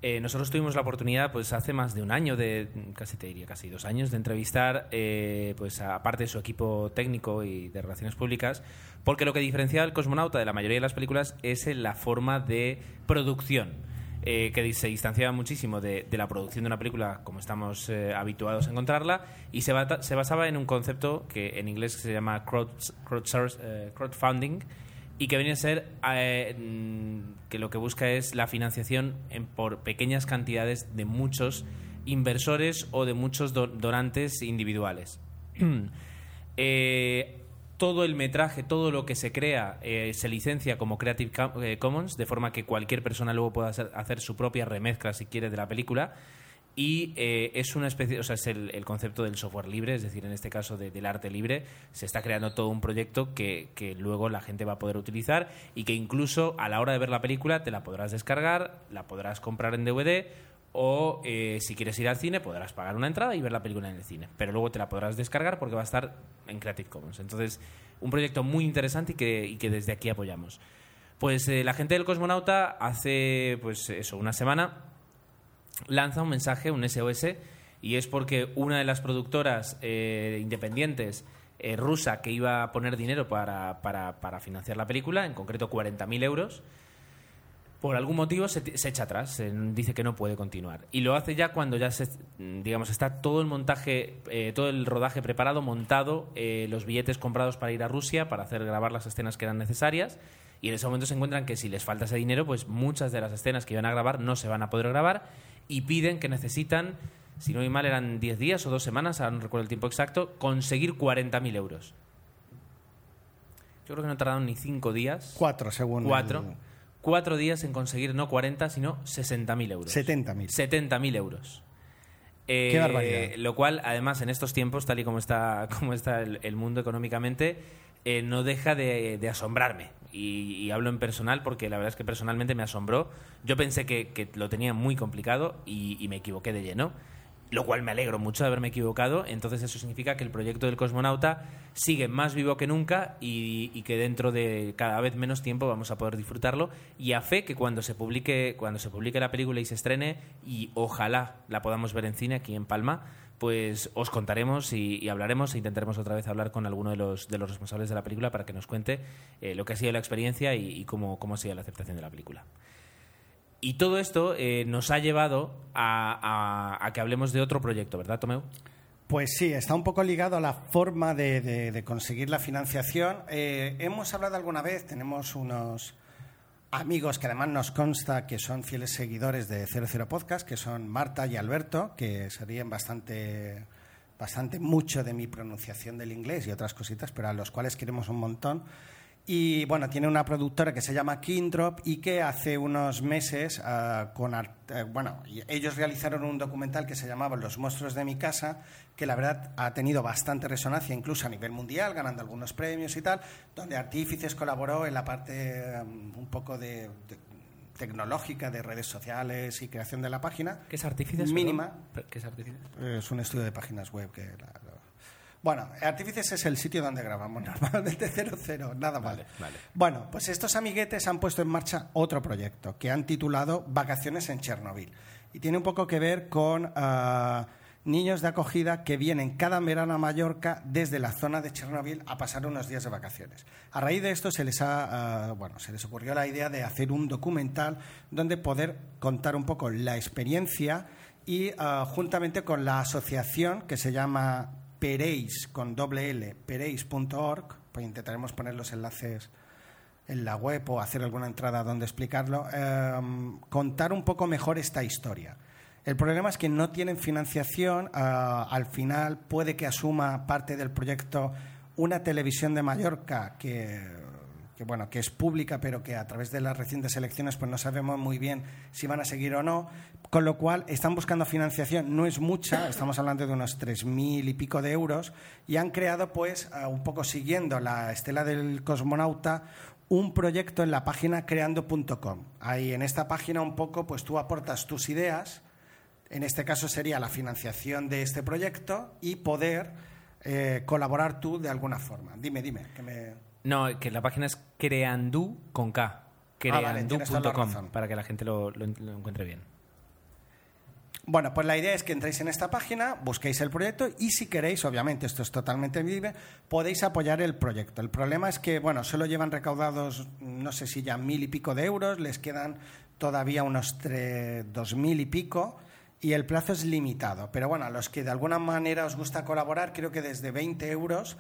Eh, nosotros tuvimos la oportunidad, pues hace más de un año, de casi te diría, casi dos años, de entrevistar, eh, pues aparte de su equipo técnico y de relaciones públicas, porque lo que diferencia al Cosmonauta de la mayoría de las películas es en la forma de producción. que se distanciaba muchísimo de, la producción de una película como estamos habituados a encontrarla y se, se, basaba en un concepto que en inglés se llama crowdfunding, y que viene a ser eh, mm, que lo que busca es la financiación en, por pequeñas cantidades de muchos inversores o de muchos donantes individuales. Eh, todo el metraje, todo lo que se crea, eh, se licencia como Creative Commons, de forma que cualquier persona luego pueda hacer su propia remezcla, si quiere, de la película y eh, es una especie, o sea, es el, concepto del software libre, es decir, en este caso del arte libre, se está creando todo un proyecto que, luego la gente va a poder utilizar y que incluso a la hora de ver la película te la podrás descargar, la podrás comprar en DVD o eh, si quieres ir al cine podrás pagar una entrada y ver la película en el cine, pero luego te la podrás descargar porque va a estar en Creative Commons. Entonces, un proyecto muy interesante y que, y que desde aquí apoyamos. Pues eh, la gente del Cosmonauta hace, pues eso, una semana lanza un mensaje, un SOS, y es porque una de las productoras eh, independientes eh, rusa que iba a poner dinero para, para, financiar la película, en concreto 40.000 euros, por algún motivo se, echa atrás, dice que no puede continuar. Y lo hace ya cuando ya se, digamos, está todo el montaje, eh, todo el rodaje preparado, montado, los billetes comprados para ir a Rusia, para hacer grabar las escenas que eran necesarias. Y en ese momento se encuentran que si les falta ese dinero, pues muchas de las escenas que iban a grabar no se van a poder grabar y piden que necesitan, si no hay mal, eran 10 días o dos semanas, ahora no recuerdo el tiempo exacto, conseguir 40.000 euros. Yo creo que no tardaron ni 5 días. Cuatro, según. Cuatro. Cuatro días en conseguir no 40, sino 60.000 euros. 70.000. 70.000 euros. Eh, Qué barbaridad. Lo cual, además, en estos tiempos, tal y como está, como está el, mundo económicamente, eh, no deja de, asombrarme. Y, hablo en personal porque la verdad es que personalmente me asombró. Yo pensé que, lo tenía muy complicado y, me equivoqué de lleno, lo cual me alegro mucho de haberme equivocado. Entonces eso significa que el proyecto del cosmonauta sigue más vivo que nunca y, que dentro de cada vez menos tiempo vamos a poder disfrutarlo. Y a fe que cuando se publique, cuando se publique la película y se estrene, y ojalá la podamos ver en cine aquí en Palma, pues os contaremos y, hablaremos e intentaremos otra vez hablar con alguno de los, de los responsables de la película para que nos cuente eh, lo que ha sido la experiencia y, cómo, cómo, ha sido la aceptación de la película. Y todo esto eh, nos ha llevado a, que hablemos de otro proyecto, ¿verdad, Tomeu? Pues sí, está un poco ligado a la forma de, conseguir la financiación. Eh, hemos hablado alguna vez, tenemos unos amigos que además nos consta que son fieles seguidores de 00 Podcast, que son Marta y Alberto, que se ríen bastante, bastante mucho de mi pronunciación del inglés y otras cositas, pero a los cuales queremos un montón. Y bueno, tiene una productora que se llama Kindrop y que hace unos meses, ah, con, eh, bueno, ellos realizaron un documental que se llamaba Los monstruos de mi casa, que la verdad ha tenido bastante resonancia, incluso a nivel mundial, ganando algunos premios y tal, donde Artífices colaboró en la parte um, un poco de, tecnológica de redes sociales y creación de la página. ¿Qué es Artífices? Mínima. ¿Qué es Artífices? Es un estudio de páginas web que bueno, Artífices es el sitio donde grabamos normalmente 00, nada más. Vale, Bueno, pues estos amiguetes han puesto en marcha otro proyecto que han titulado Vacaciones en Chernobyl. Y tiene un poco que ver con ah, niños de acogida que vienen cada verano a Mallorca desde la zona de Chernobyl a pasar unos días de vacaciones. A raíz de esto se les, ha, ah, bueno, se les ocurrió la idea de hacer un documental donde poder contar un poco la experiencia y ah, juntamente con la asociación que se llama pereis con doble L, pereis.org, pues intentaremos poner los enlaces en la web o hacer alguna entrada donde explicarlo, em, contar un poco mejor esta historia. El problema es que no tienen financiación, ah, al final puede que asuma parte del proyecto una televisión de Mallorca que que bueno, que es pública, pero que a través de las recientes elecciones pues no sabemos muy bien si van a seguir o no, con lo cual están buscando financiación, no es mucha, estamos hablando de unos 3.000 y pico de euros, y han creado pues, un poco siguiendo la estela del cosmonauta, un proyecto en la página creando.com. Ahí en esta página un poco pues tú aportas tus ideas, en este caso sería la financiación de este proyecto y poder eh, colaborar tú de alguna forma. Dime, dime, que me... No, que la página es creandu con K. Ah, vale, para que la gente lo, lo- lo encuentre bien. Bueno, pues la idea es que entréis en esta página, busquéis el proyecto y si queréis, obviamente esto es totalmente libre, podéis apoyar el proyecto. El problema es que, bueno, solo llevan recaudados, no sé si ya mil y pico de euros, les quedan todavía unos tre- dos mil y pico y el plazo es limitado. Pero bueno, a los que de alguna manera os gusta colaborar, creo que desde 20 euros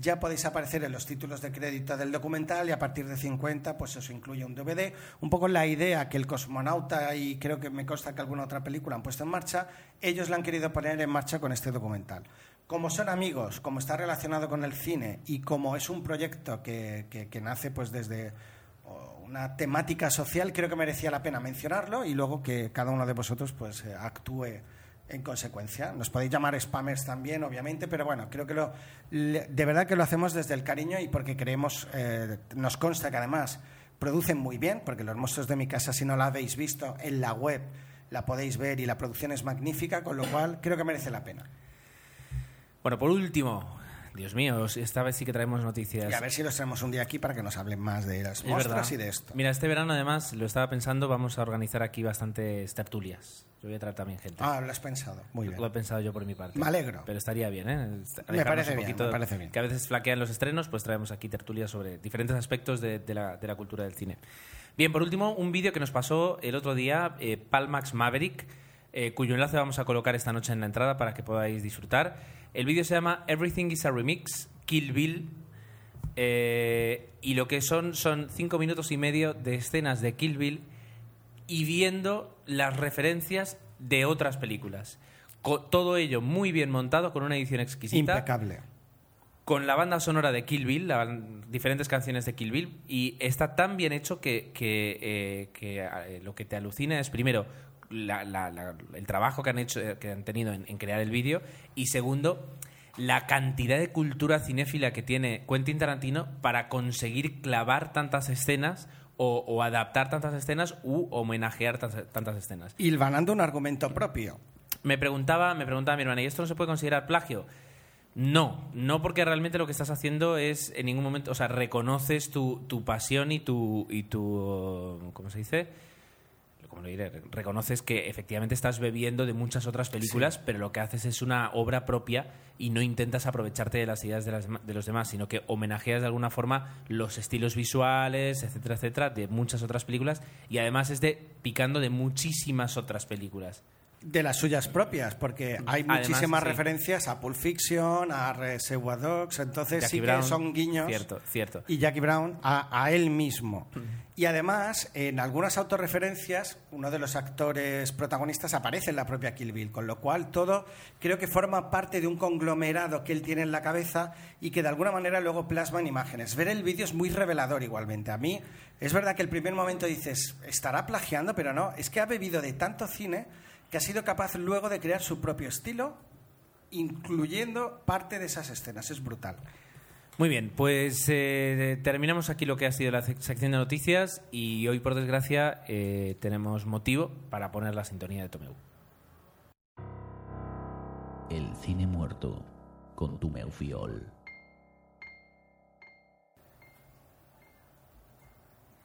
ya podéis aparecer en los títulos de crédito del documental y a partir de 50 pues eso incluye un DVD. Un poco la idea que el cosmonauta y creo que me consta que alguna otra película han puesto en marcha, ellos la han querido poner en marcha con este documental. Como son amigos, como está relacionado con el cine y como es un proyecto que, que- que nace pues desde una temática social, creo que merecía la pena mencionarlo y luego que cada uno de vosotros pues eh, actúe en consecuencia. Nos podéis llamar spammers también, obviamente, pero bueno, creo que lo, de verdad que lo hacemos desde el cariño y porque creemos, eh, nos consta que además producen muy bien, porque los monstruos de mi casa, si no la habéis visto en la web, la podéis ver y la producción es magnífica, con lo cual creo que merece la pena. Bueno, por último, Dios mío, esta vez sí que traemos noticias. Y a ver si los traemos un día aquí para que nos hablen más de las Es verdad. y de esto. Mira, este verano además, lo estaba pensando, vamos a organizar aquí bastantes tertulias. Yo voy a traer también gente. Ah, lo has pensado. Muy bien. Lo he pensado yo por mi parte. Me alegro. Pero estaría bien, ¿eh? Me parece un bien, me parece bien. Que a veces flaquean los estrenos, pues traemos aquí tertulias sobre diferentes aspectos de, de la, de la cultura del cine. Bien, por último, un vídeo que nos pasó el otro día, eh, Palmax Maverick, eh, cuyo enlace vamos a colocar esta noche en la entrada para que podáis disfrutar. El vídeo se llama Everything is a Remix, Kill Bill, eh, y lo que son son cinco minutos y medio de escenas de Kill Bill y viendo las referencias de otras películas. Co- todo ello muy bien montado, con una edición exquisita, Impecable. con la banda sonora de Kill Bill, la- diferentes canciones de Kill Bill, y está tan bien hecho que, que, eh, que, eh, lo que te alucina es, primero, la- la- la- el trabajo que han, hecho, eh, que han tenido en, en crear el vídeo, y segundo, la cantidad de cultura cinéfila que tiene Quentin Tarantino para conseguir clavar tantas escenas o, o adaptar tantas escenas u homenajear tantas, tantas escenas. Hilvanando un argumento propio. Me preguntaba, me preguntaba mi hermana, ¿y esto no se puede considerar plagio? No, no porque realmente lo que estás haciendo es en ningún momento, o sea, reconoces tu, tu pasión y tu, y tu, ¿cómo se dice? ¿Cómo lo diré? Reconoces que efectivamente estás bebiendo de muchas otras películas, pero lo que haces es una obra propia y no intentas aprovecharte de las ideas de, las- de los demás, sino que homenajeas de alguna forma los estilos visuales, etcétera, etcétera, de muchas otras películas y además es de picando de muchísimas otras películas. De las suyas propias, porque hay Además, muchísimas sí. referencias a Pulp Fiction, a Reservoir Dogs, entonces Jackie sí Brown, que son guiños. Cierto, cierto. Y Jackie Brown a, a él mismo. Y además, en algunas autorreferencias, uno de los actores protagonistas aparece en la propia Kill Bill, con lo cual todo creo que forma parte de un conglomerado que él tiene en la cabeza y que de alguna manera luego plasma en imágenes. Ver el vídeo es muy revelador igualmente. A mí es verdad que el primer momento dices, estará plagiando, pero no, es que ha bebido de tanto cine que ha sido capaz luego de crear su propio estilo, incluyendo parte de esas escenas. Es brutal. Muy bien, pues eh, terminamos aquí lo que ha sido la sec- sección de noticias y hoy, por desgracia, eh, tenemos motivo para poner la sintonía de Tomeu. El cine muerto con tu Fiol.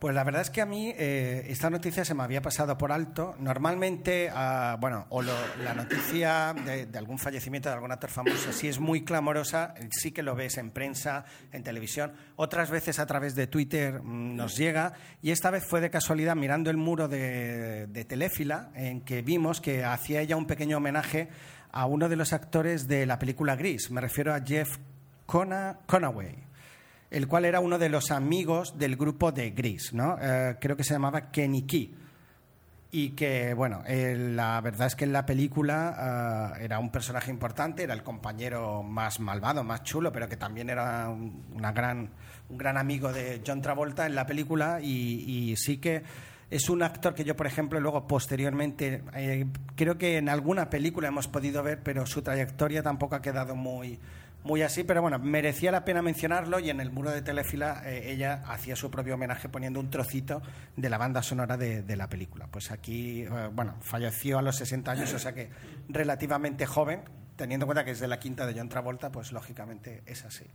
Pues la verdad es que a mí eh, esta noticia se me había pasado por alto. Normalmente, ah, bueno, o lo- la noticia de, de algún fallecimiento de algún actor famoso, si es muy clamorosa, sí que lo ves en prensa, en televisión. Otras veces a través de Twitter mm, nos llega. Y esta vez fue de casualidad mirando el muro de, de Teléfila, en que vimos que hacía ella un pequeño homenaje a uno de los actores de la película Gris. Me refiero a Jeff Cona- Conaway el cual era uno de los amigos del grupo de Gris, ¿no? Eh, creo que se llamaba Kenny Key. Y que, bueno, eh, la verdad es que en la película eh, era un personaje importante, era el compañero más malvado, más chulo, pero que también era un, una gran, un gran amigo de John Travolta en la película. Y, y sí que es un actor que yo, por ejemplo, luego posteriormente, eh, creo que en alguna película hemos podido ver, pero su trayectoria tampoco ha quedado muy, muy así, pero bueno, merecía la pena mencionarlo y en el muro de Telefila eh, ella hacía su propio homenaje poniendo un trocito de la banda sonora de, de la película. Pues aquí, eh, bueno, falleció a los 60 años, o sea que relativamente joven, teniendo en cuenta que es de la quinta de John Travolta, pues lógicamente es así.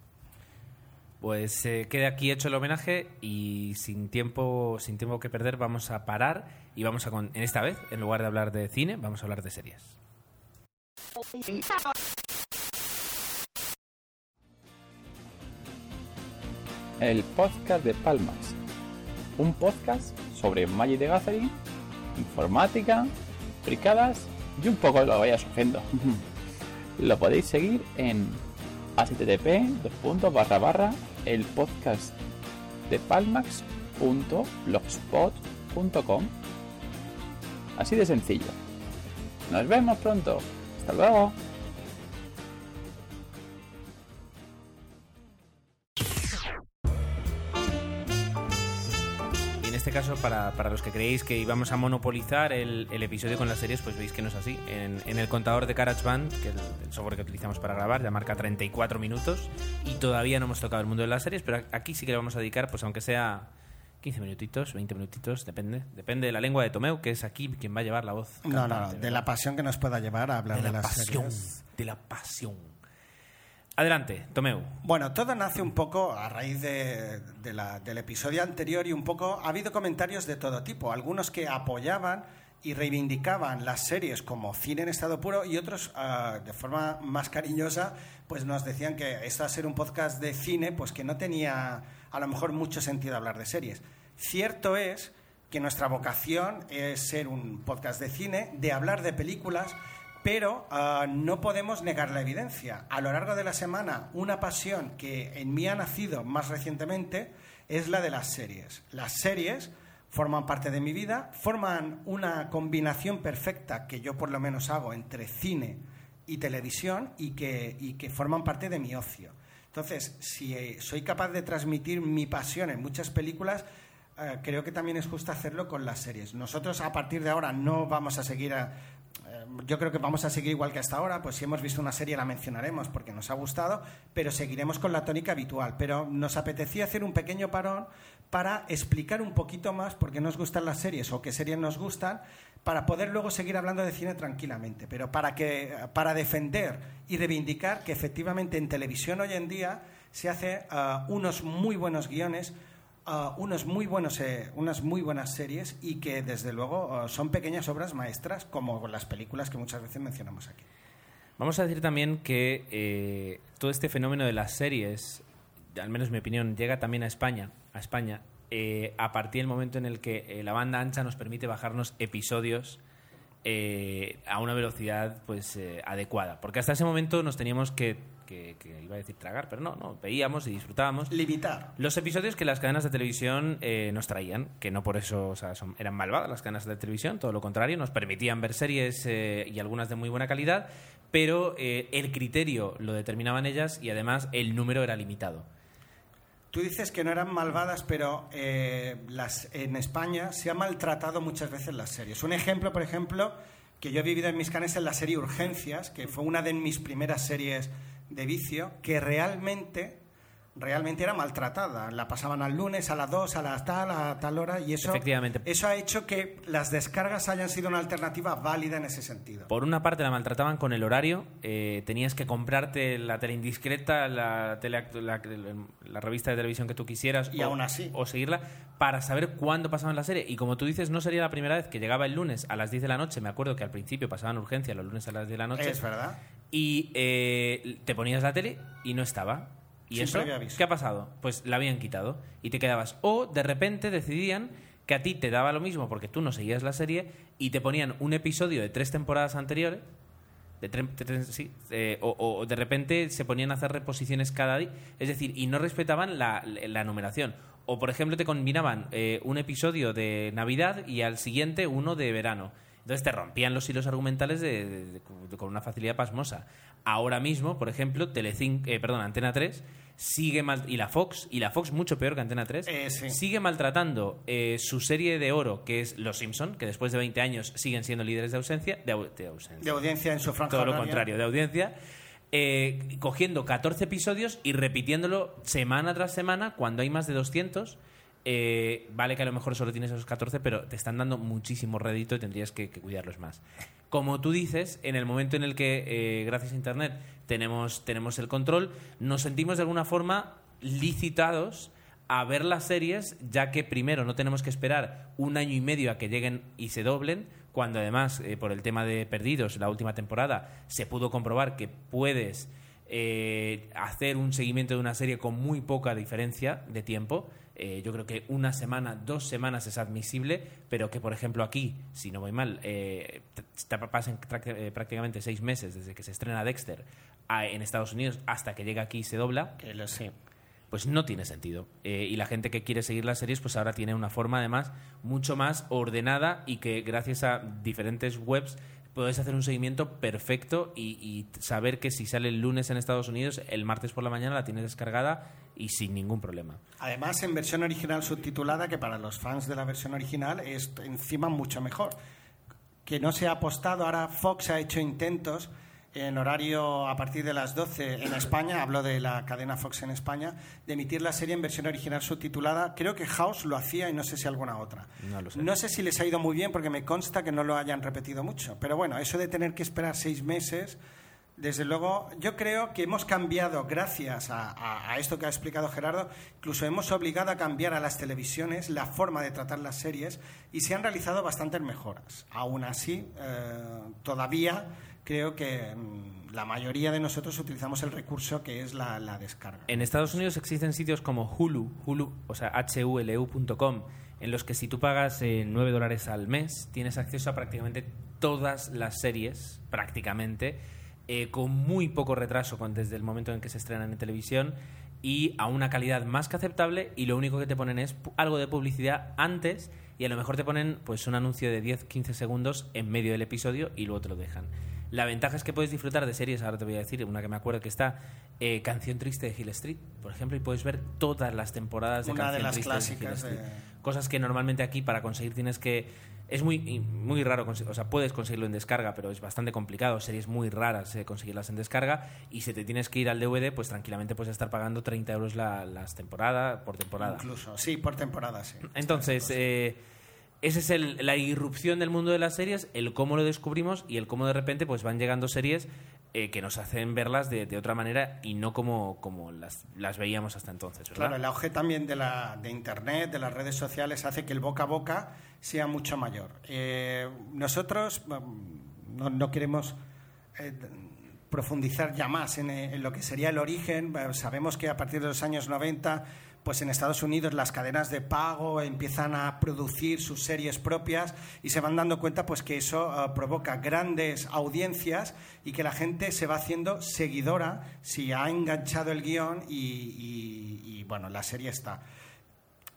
Pues eh, queda aquí hecho el homenaje y sin tiempo, sin tiempo que perder vamos a parar y vamos a, con- en esta vez, en lugar de hablar de cine, vamos a hablar de series. el podcast de Palmas. Un podcast sobre Magic the Gathering, informática, fricadas y un poco lo vaya surgiendo. lo podéis seguir en http el podcast de palmax.blogspot.com Así de sencillo. Nos vemos pronto. Hasta luego. Este caso, para, para los que creéis que íbamos a monopolizar el, el episodio con las series, pues veis que no es así. En, en el contador de GarageBand, que es el, el software que utilizamos para grabar, ya marca 34 minutos y todavía no hemos tocado el mundo de las series, pero aquí sí que le vamos a dedicar, pues aunque sea 15 minutitos, 20 minutitos, depende. Depende de la lengua de Tomeu, que es aquí quien va a llevar la voz. No, no, no, cantante, de ¿verdad? la pasión que nos pueda llevar a hablar de, de la las pasión. series. De la pasión. Adelante, Tomeu. Bueno, todo nace un poco a raíz del episodio anterior y un poco ha habido comentarios de todo tipo. Algunos que apoyaban y reivindicaban las series como cine en estado puro y otros ah, de forma más cariñosa pues nos decían que esto a ser un podcast de cine pues que no tenía a lo mejor mucho sentido hablar de series. Cierto es que nuestra vocación es ser un podcast de cine, de hablar de películas, pero ah, no podemos negar la evidencia. A lo largo de la semana, una pasión que en mí ha nacido más recientemente es la de las series. Las series forman parte de mi vida, forman una combinación perfecta que yo por lo menos hago entre cine y televisión y que, y que forman parte de mi ocio. Entonces, si eh, soy capaz de transmitir mi pasión en muchas películas, eh, creo que también es justo hacerlo con las series. Nosotros a partir de ahora no vamos a seguir a, yo creo que vamos a seguir igual que hasta ahora, pues si hemos visto una serie la mencionaremos porque nos ha gustado, pero seguiremos con la tónica habitual. Pero nos apetecía hacer un pequeño parón para explicar un poquito más por qué nos gustan las series o qué series nos gustan, para poder luego seguir hablando de cine tranquilamente, pero para, que, para defender y reivindicar que efectivamente en televisión hoy en día se hace ah, unos muy buenos guiones, ah, unos muy buenos, eh, unas muy buenas series y que desde luego ah, son pequeñas obras maestras como las películas que muchas veces mencionamos aquí. Vamos a decir también que eh, todo este fenómeno de las series, al menos en mi opinión, llega también a España, a España, eh, a partir del momento en el que eh, la banda ancha nos permite bajarnos episodios eh, a una velocidad pues eh, adecuada. Porque hasta ese momento nos teníamos que, que- que iba a decir tragar, pero no, no, veíamos y disfrutábamos. Limitar. Los episodios que las cadenas de televisión eh, nos traían, que no por eso o sea, son- eran malvadas las cadenas de televisión, todo lo contrario, nos permitían ver series eh, y algunas de muy buena calidad, pero eh, el criterio lo determinaban ellas y además el número era limitado. Tú dices que no eran malvadas, pero las, en España se ha maltratado muchas veces las series. Un ejemplo, por ejemplo, que yo he vivido en mis canes es la serie Urgencias, que fue una de mis primeras series de vicio, que realmente, realmente era maltratada. La pasaban al lunes, a las 2, a las tal, a tal hora, y eso, Efectivamente. eso ha hecho que las descargas hayan sido una alternativa válida en ese sentido. Por una parte la maltrataban con el horario, eh, tenías que comprarte la tele indiscreta, la, tele, la, la revista de televisión que tú quisieras Y o, aún así. o seguirla para saber cuándo pasaban la serie. Y como tú dices, no sería la primera vez que llegaba el lunes a las 10 de la noche. Me acuerdo que al principio pasaban urgencia los lunes a las 10 de la noche. Es verdad. Y eh, te ponías la tele y no estaba. ¿Y eso? ¿Qué ha pasado? Pues la habían quitado y te quedabas. O de repente decidían que a ti te daba lo mismo porque tú no seguías la serie y te ponían un episodio de tres temporadas anteriores. De tre- de tre- sí, eh, o, o de repente se ponían a hacer reposiciones cada día. Es decir, y no respetaban la, la numeración. O, por ejemplo, te combinaban eh, un episodio de Navidad y al siguiente uno de verano. Entonces te rompían los hilos argumentales de- de- de- de- con una facilidad pasmosa. Ahora mismo, por ejemplo, Telecinco, eh, perdón, Antena 3 sigue mal y la Fox y la Fox mucho peor que Antena 3 Eh, sí. sigue maltratando eh, su serie de oro que es Los Simpson, que después de 20 años siguen siendo líderes de ausencia, de, au- de ausencia De audiencia en su franja todo lo contrario, de audiencia, cogiendo 14 episodios y repitiéndolo semana tras semana cuando hay más de 200. Eh, vale que a lo mejor solo tienes esos 14, pero te están dando muchísimo rédito y tendrías que, cuidarlos más. Como tú dices, en el momento en el que, eh, gracias a Internet, tenemos, tenemos el control, nos sentimos de alguna forma licitados a ver las series, ya que primero no tenemos que esperar un año y medio a que lleguen y se doblen, cuando además, eh, por el tema de Perdidos, la última temporada, se pudo comprobar que puedes hacer un seguimiento de una serie con muy poca diferencia de tiempo. Eh, yo creo que una semana, dos semanas es admisible, pero que, por ejemplo, aquí, si no voy mal, eh, trac- eh, prácticamente seis meses desde que se estrena Dexter a- en Estados Unidos hasta que llega aquí y se dobla, Que lo sé. pues no tiene sentido. Eh, y la gente que quiere seguir las series, pues ahora tiene una forma además mucho más ordenada y que gracias a diferentes webs puedes hacer un seguimiento perfecto y, y saber que si sale el lunes en Estados Unidos, el martes por la mañana la tienes descargada y sin ningún problema. Además, en versión original subtitulada, que para los fans de la versión original es encima mucho mejor. Que no se ha apostado, ahora Fox ha hecho intentos en horario a partir de las 12 en España, hablo de la cadena Fox en España, de emitir la serie en versión original subtitulada. Creo que House lo hacía y no sé si alguna otra. No lo sé. No sé si les ha ido muy bien porque me consta que no lo hayan repetido mucho. Pero bueno, eso de tener que esperar seis meses, desde luego, yo creo que hemos cambiado, gracias a, esto que ha explicado Gerardo, incluso hemos obligado a cambiar a las televisiones la forma de tratar las series y se han realizado bastantes mejoras. Aún así, eh, todavía creo que mm, la mayoría de nosotros utilizamos el recurso que es la, la descarga. En Estados Unidos existen sitios como Hulu, Hulu, o sea, hulu.com, en los que si tú pagas eh, 9 dólares al mes, tienes acceso a prácticamente todas las series, prácticamente, eh, con muy poco retraso con- desde el momento en que se estrenan en televisión y a una calidad más que aceptable y lo único que te ponen es algo de publicidad antes y a lo mejor te ponen pues un anuncio de 10-15 segundos en medio del episodio y luego te lo dejan. La ventaja es que puedes disfrutar de series, ahora te voy a decir una que me acuerdo que está eh, Canción Triste de Hill Street, por ejemplo, y puedes ver todas las temporadas de Una de Canción las Triste clásicas Hill de- Street. Cosas que normalmente aquí para conseguir tienes que... Es muy, muy raro, o sea, puedes conseguirlo en descarga, pero es bastante complicado. Series muy raras eh, conseguirlas en descarga. Y si te tienes que ir al DVD, pues tranquilamente puedes estar pagando 30 euros la, las temporadas por temporada. Incluso, sí, por temporada, sí. Entonces, eh, esa es el- la irrupción del mundo de las series, el cómo lo descubrimos y el cómo de repente pues van llegando series eh, que nos hacen verlas de, otra manera y no como, como las, las veíamos hasta entonces, ¿verdad? Claro, el auge también de, la, de Internet, de las redes sociales, hace que el boca a boca sea mucho mayor. Eh, nosotros no, queremos eh, profundizar ya más en, lo que sería el origen. Sabemos que a partir de los años 90, pues en Estados Unidos las cadenas de pago empiezan a producir sus series propias y se van dando cuenta pues que eso eh, provoca grandes audiencias y que la gente se va haciendo seguidora si ha enganchado el guion y, bueno, la serie está.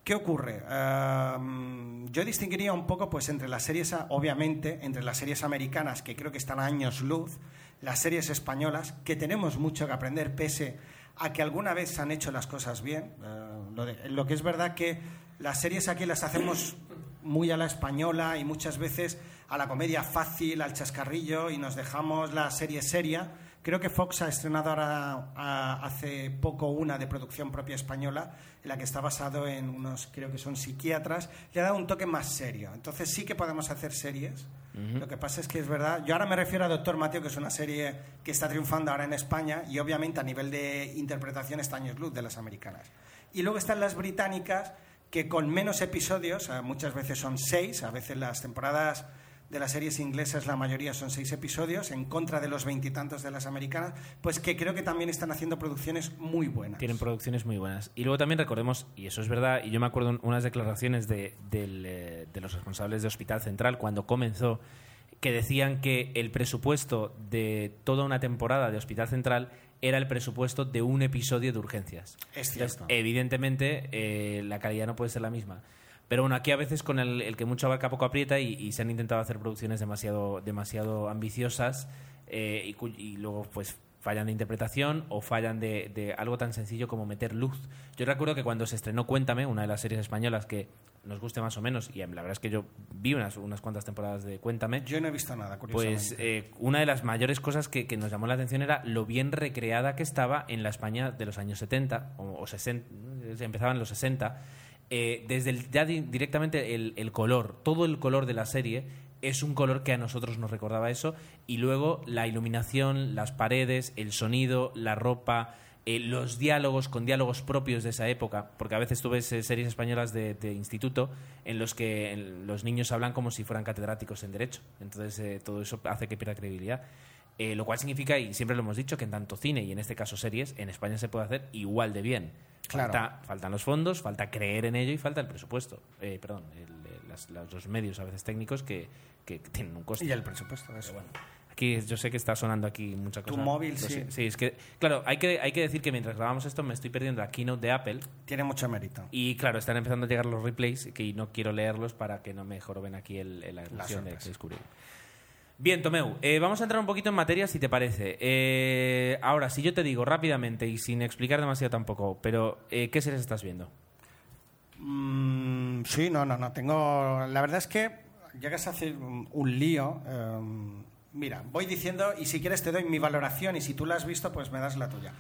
¿Qué ocurre? Um, yo distinguiría un poco pues entre las series, obviamente, entre las series americanas, que creo que están a años luz, las series españolas, que tenemos mucho que aprender, pese a que alguna vez han hecho las cosas bien. Eh, lo, de- lo que es verdad que las series aquí las hacemos muy a la española y muchas veces a la comedia fácil, al chascarrillo, y nos dejamos la serie seria. Creo que Fox ha estrenado ahora a- hace poco una de producción propia española, en la que está basado en unos, creo que son psiquiatras, le ha dado un toque más serio. Entonces sí que podemos hacer series. Lo que pasa es que es verdad. Yo ahora me refiero a Doctor Mateo, que es una serie que está triunfando ahora en España y obviamente a nivel de interpretación está años luz de las americanas. Y luego están las británicas, que con menos episodios, eh, muchas veces son seis, a veces las temporadas de las series inglesas la mayoría son seis episodios, en contra de los veintitantos de las americanas, pues que creo que también están haciendo producciones muy buenas. Tienen producciones muy buenas. Y luego también recordemos, y eso es verdad, y yo me acuerdo un- unas declaraciones de, eh, de los responsables de Hospital Central cuando comenzó, que decían que el presupuesto de toda una temporada de Hospital Central era el presupuesto de un episodio de urgencias. Es Entonces, cierto. evidentemente, eh, la calidad no puede ser la misma. Pero bueno, aquí a veces con el, el que mucho abarca poco aprieta y, y se han intentado hacer producciones demasiado, demasiado ambiciosas eh, y, y luego pues fallan de interpretación o fallan de, de algo tan sencillo como meter luz. Yo recuerdo que cuando se estrenó Cuéntame, una de las series españolas que nos guste más o menos, y la verdad es que yo vi unas, unas cuantas temporadas de Cuéntame, Yo no he visto nada, curiosamente. pues eh, una de las mayores cosas que, que nos llamó la atención era lo bien recreada que estaba en la España de los años 70 o, o 60, empezaba en los 60. Eh, desde el- ya di- directamente el, color, todo el color de la serie es un color que a nosotros nos recordaba eso y luego la iluminación, las paredes, el sonido, la ropa, eh, los diálogos con diálogos propios de esa época, porque a veces tú ves eh, series españolas de, de instituto en los que los niños hablan como si fueran catedráticos en derecho. Entonces eh, todo eso hace que pierda credibilidad. Eh, lo cual significa, y siempre lo hemos dicho, que en tanto cine y en este caso series, en España se puede hacer igual de bien. Claro. Falta- faltan los fondos, falta creer en ello y falta el presupuesto. Eh, perdón, el- eh, las- los medios a veces técnicos que, que tienen un coste. Y el presupuesto, eso. Bueno, aquí yo sé que está sonando aquí mucha Tu cosa. móvil, Lo sí. sé. Sí, es que, claro, hay que, hay que decir que mientras grabamos esto me estoy perdiendo la keynote de Apple. Tiene mucho mérito. Y claro, están empezando a llegar los replays que no quiero leerlos para que no me joroben aquí el, el- la emoción de sorpresa. descubrir. Bien, Tomeu, eh, vamos a entrar un poquito en materia si te parece. Eh, ahora, si yo te digo rápidamente y sin explicar demasiado tampoco, pero eh, ¿qué series estás viendo? Mm, sí, no, no, no. Tengo. La verdad es que llegas a hacer un, un lío. eh, mira, voy diciendo y si quieres te doy mi valoración y si tú la has visto, pues me das la tuya.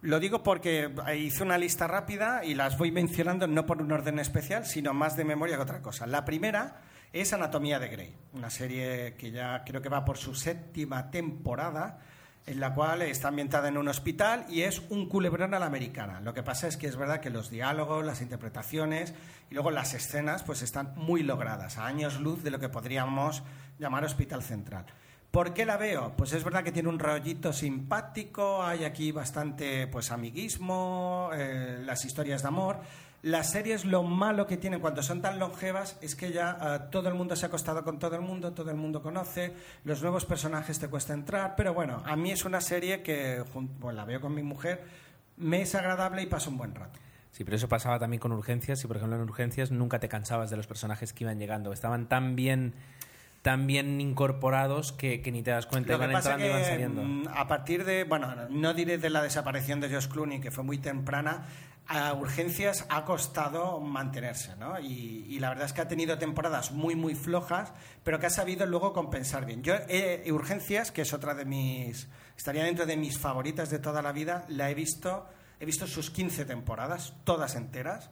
Lo digo porque hice una lista rápida y las voy mencionando no por un orden especial, sino más de memoria que otra cosa. La primera es Anatomía de Grey, una serie que ya creo que va por su séptima temporada, en la cual está ambientada en un hospital y es un culebrón a la americana. Lo que pasa es que es verdad que los diálogos, las interpretaciones y luego las escenas pues están muy logradas, a años luz de lo que podríamos llamar Hospital Central. ¿Por qué la veo? Pues es verdad que tiene un rollito simpático, hay aquí bastante pues amiguismo, eh, las historias de amor. Las series lo malo que tienen cuando son tan longevas es que ya eh, todo el mundo se ha acostado con todo el mundo, todo el mundo conoce, los nuevos personajes te cuesta entrar, pero bueno, a mí es una serie que pues, la veo con mi mujer, me es agradable y paso un buen rato. Sí, pero eso pasaba también con urgencias y, por ejemplo, en urgencias nunca te cansabas de los personajes que iban llegando. Estaban tan bien, tan bien incorporados que, que ni te das cuenta. Lo que iban pasa entrando y iban que saliendo. mm, a partir de, bueno, no diré de la desaparición de Josh Clooney, que fue muy temprana, a urgencias ha costado mantenerse, ¿no? Y, y la verdad es que ha tenido temporadas muy, muy flojas, pero que ha sabido luego compensar bien. Yo, eh, urgencias, que es otra de mis, estaría dentro de mis favoritas de toda la vida, la he visto, he visto sus 15 temporadas, todas enteras.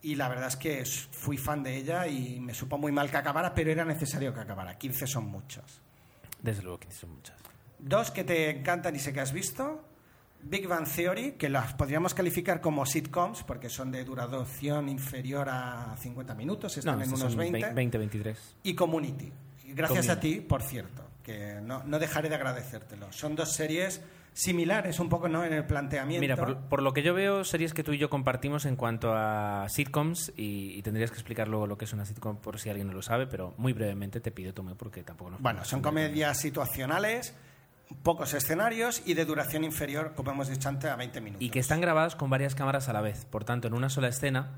Y la verdad es que fui fan de ella y me supo muy mal que acabara, pero era necesario que acabara. 15 son muchos. Desde luego que son muchas. Dos que te encantan y sé que has visto. Big Bang Theory, que las podríamos calificar como sitcoms, porque son de duración inferior a 50 minutos, están en estos unos son 20. 20, 23. Y Community. Y gracias Community. a ti, por cierto, que no, no dejaré de agradecértelo. Son dos series similares un poco ¿no? en el planteamiento. Mira, por, por lo que yo veo, series que tú y yo compartimos en cuanto a sitcoms, y, y tendrías que explicar luego lo que es una sitcom por si alguien no lo sabe, pero muy brevemente te pido, Tomé, porque tampoco nos Bueno, son comedias situacionales, pocos escenarios y de duración inferior, como hemos dicho antes, a 20 minutos. Y que están grabadas con varias cámaras a la vez. Por tanto, en una sola escena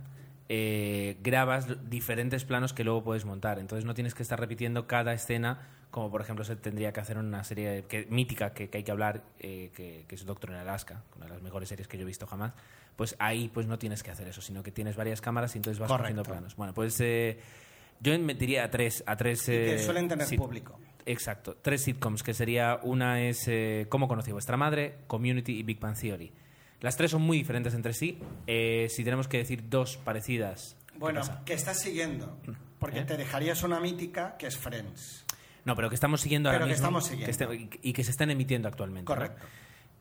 eh, grabas diferentes planos que luego puedes montar. Entonces no tienes que estar repitiendo cada escena, como por ejemplo se tendría que hacer en una serie que, mítica que, que hay que hablar, eh, que, que es Doctor en Alaska, una de las mejores series que yo he visto jamás. Pues ahí pues no tienes que hacer eso, sino que tienes varias cámaras y entonces vas Correcto. cogiendo planos. Bueno, pues eh, yo me diría a tres. A tres Y que eh, suelen tener sit- público. Exacto, tres sitcoms, que sería una es eh, Cómo conocí a vuestra madre, Community y Big Bang Theory. Las tres son muy diferentes entre sí. Eh, si tenemos que decir dos parecidas... ¿qué Bueno, que estás siguiendo, porque ¿Eh? te dejarías una mítica que es Friends. No, pero que estamos siguiendo ahora Pero que mismo, estamos siguiendo. que este- y que se están emitiendo actualmente. ¿no?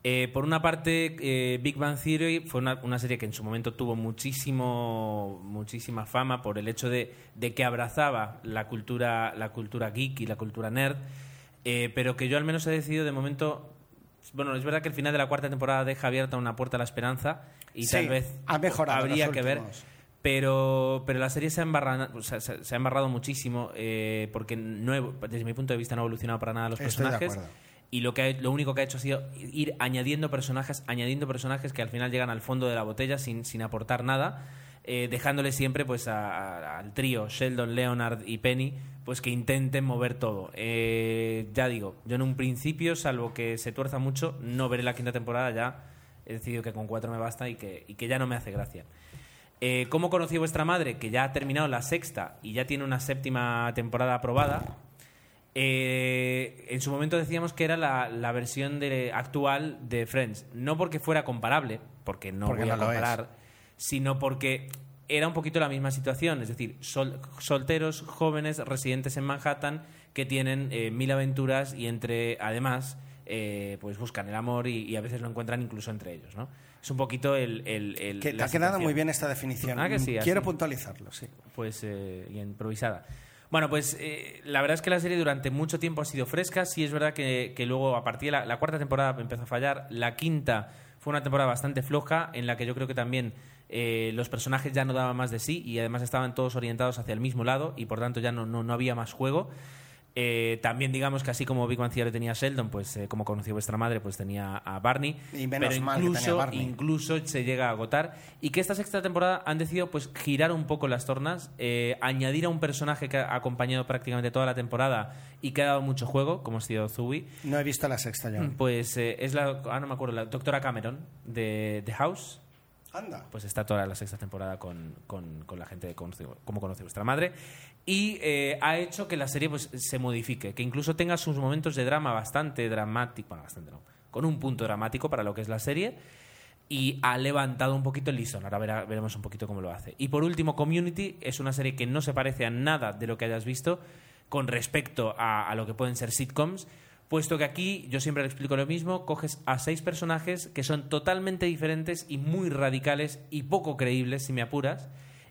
Eh, por una parte, eh, Big Bang Theory fue una, una serie que en su momento tuvo muchísimo, muchísima fama por el hecho de, de que abrazaba la cultura, la cultura geek y la cultura nerd, eh, pero que yo al menos he decidido de momento... Bueno, es verdad que el final de la cuarta temporada deja abierta una puerta a la esperanza y Sí, tal vez ha mejorado habría que ver. Pero, pero la serie se ha embarrado, o sea, se, se ha embarrado muchísimo eh, porque no he- desde mi punto de vista no ha evolucionado para nada los Estoy personajes. Y lo, que ha- lo único que ha hecho ha sido ir añadiendo personajes, añadiendo personajes que al final llegan al fondo de la botella sin, sin aportar nada, eh, dejándole siempre pues a- al trío Sheldon, Leonard y Penny pues que intenten mover todo. Eh, ya digo, yo en un principio, salvo que se tuerza mucho, no veré la quinta temporada ya. He decidido que con cuatro me basta y que, y que ya no me hace gracia. Eh, ¿Cómo conocí vuestra madre? Que ya ha terminado la sexta y ya tiene una séptima temporada aprobada. Eh, en su momento decíamos que era la, la versión de, actual de Friends. No porque fuera comparable, porque no Porque voy a no es. comparar, sino porque era un poquito la misma situación. Es decir, sol- solteros, jóvenes, residentes en Manhattan, que tienen eh, mil aventuras y entre, además, eh, pues buscan el amor y, y a veces lo encuentran incluso entre ellos, ¿no? Es un poquito el... el- el- Que te ha quedado situación. muy bien esta definición. Ah, que sí, Quiero así. puntualizarlo, sí. pues eh, y improvisada. Bueno, pues eh, la verdad es que la serie durante mucho tiempo ha sido fresca. Sí es verdad que, luego a partir de la, la cuarta temporada empezó a fallar. La quinta fue una temporada bastante floja en la que yo creo que también eh, los personajes ya no daban más de sí y además estaban todos orientados hacia el mismo lado y por tanto ya no, no, no había más juego. Eh, también digamos que así como Big Bang Theory tenía a Sheldon, pues eh, como conoció vuestra madre, pues tenía a Barney. Y menos pero mal que tenía incluso, Barney. incluso se llega a agotar y que esta sexta temporada han decidido pues girar un poco las tornas, eh, añadir a un personaje que ha acompañado prácticamente toda la temporada y que ha dado mucho juego, como ha sido Zooey, No he visto la sexta ya. pues eh, es la, ah, no me acuerdo, la doctora Cameron de The House, Anda. pues está toda la sexta temporada con, con- con la gente de Cómo conoce vuestra madre y eh, ha hecho que la serie pues se modifique, que incluso tenga sus momentos de drama bastante dramático, bueno, bastante no, con un punto dramático para lo que es la serie y ha levantado un poquito el listón. Ahora veremos un poquito cómo lo hace. Y por último, Community es una serie que no se parece a nada de lo que hayas visto con respecto a, a lo que pueden ser sitcoms, puesto que aquí, yo siempre le explico lo mismo, coges a seis personajes que son totalmente diferentes y muy radicales y poco creíbles, si me apuras,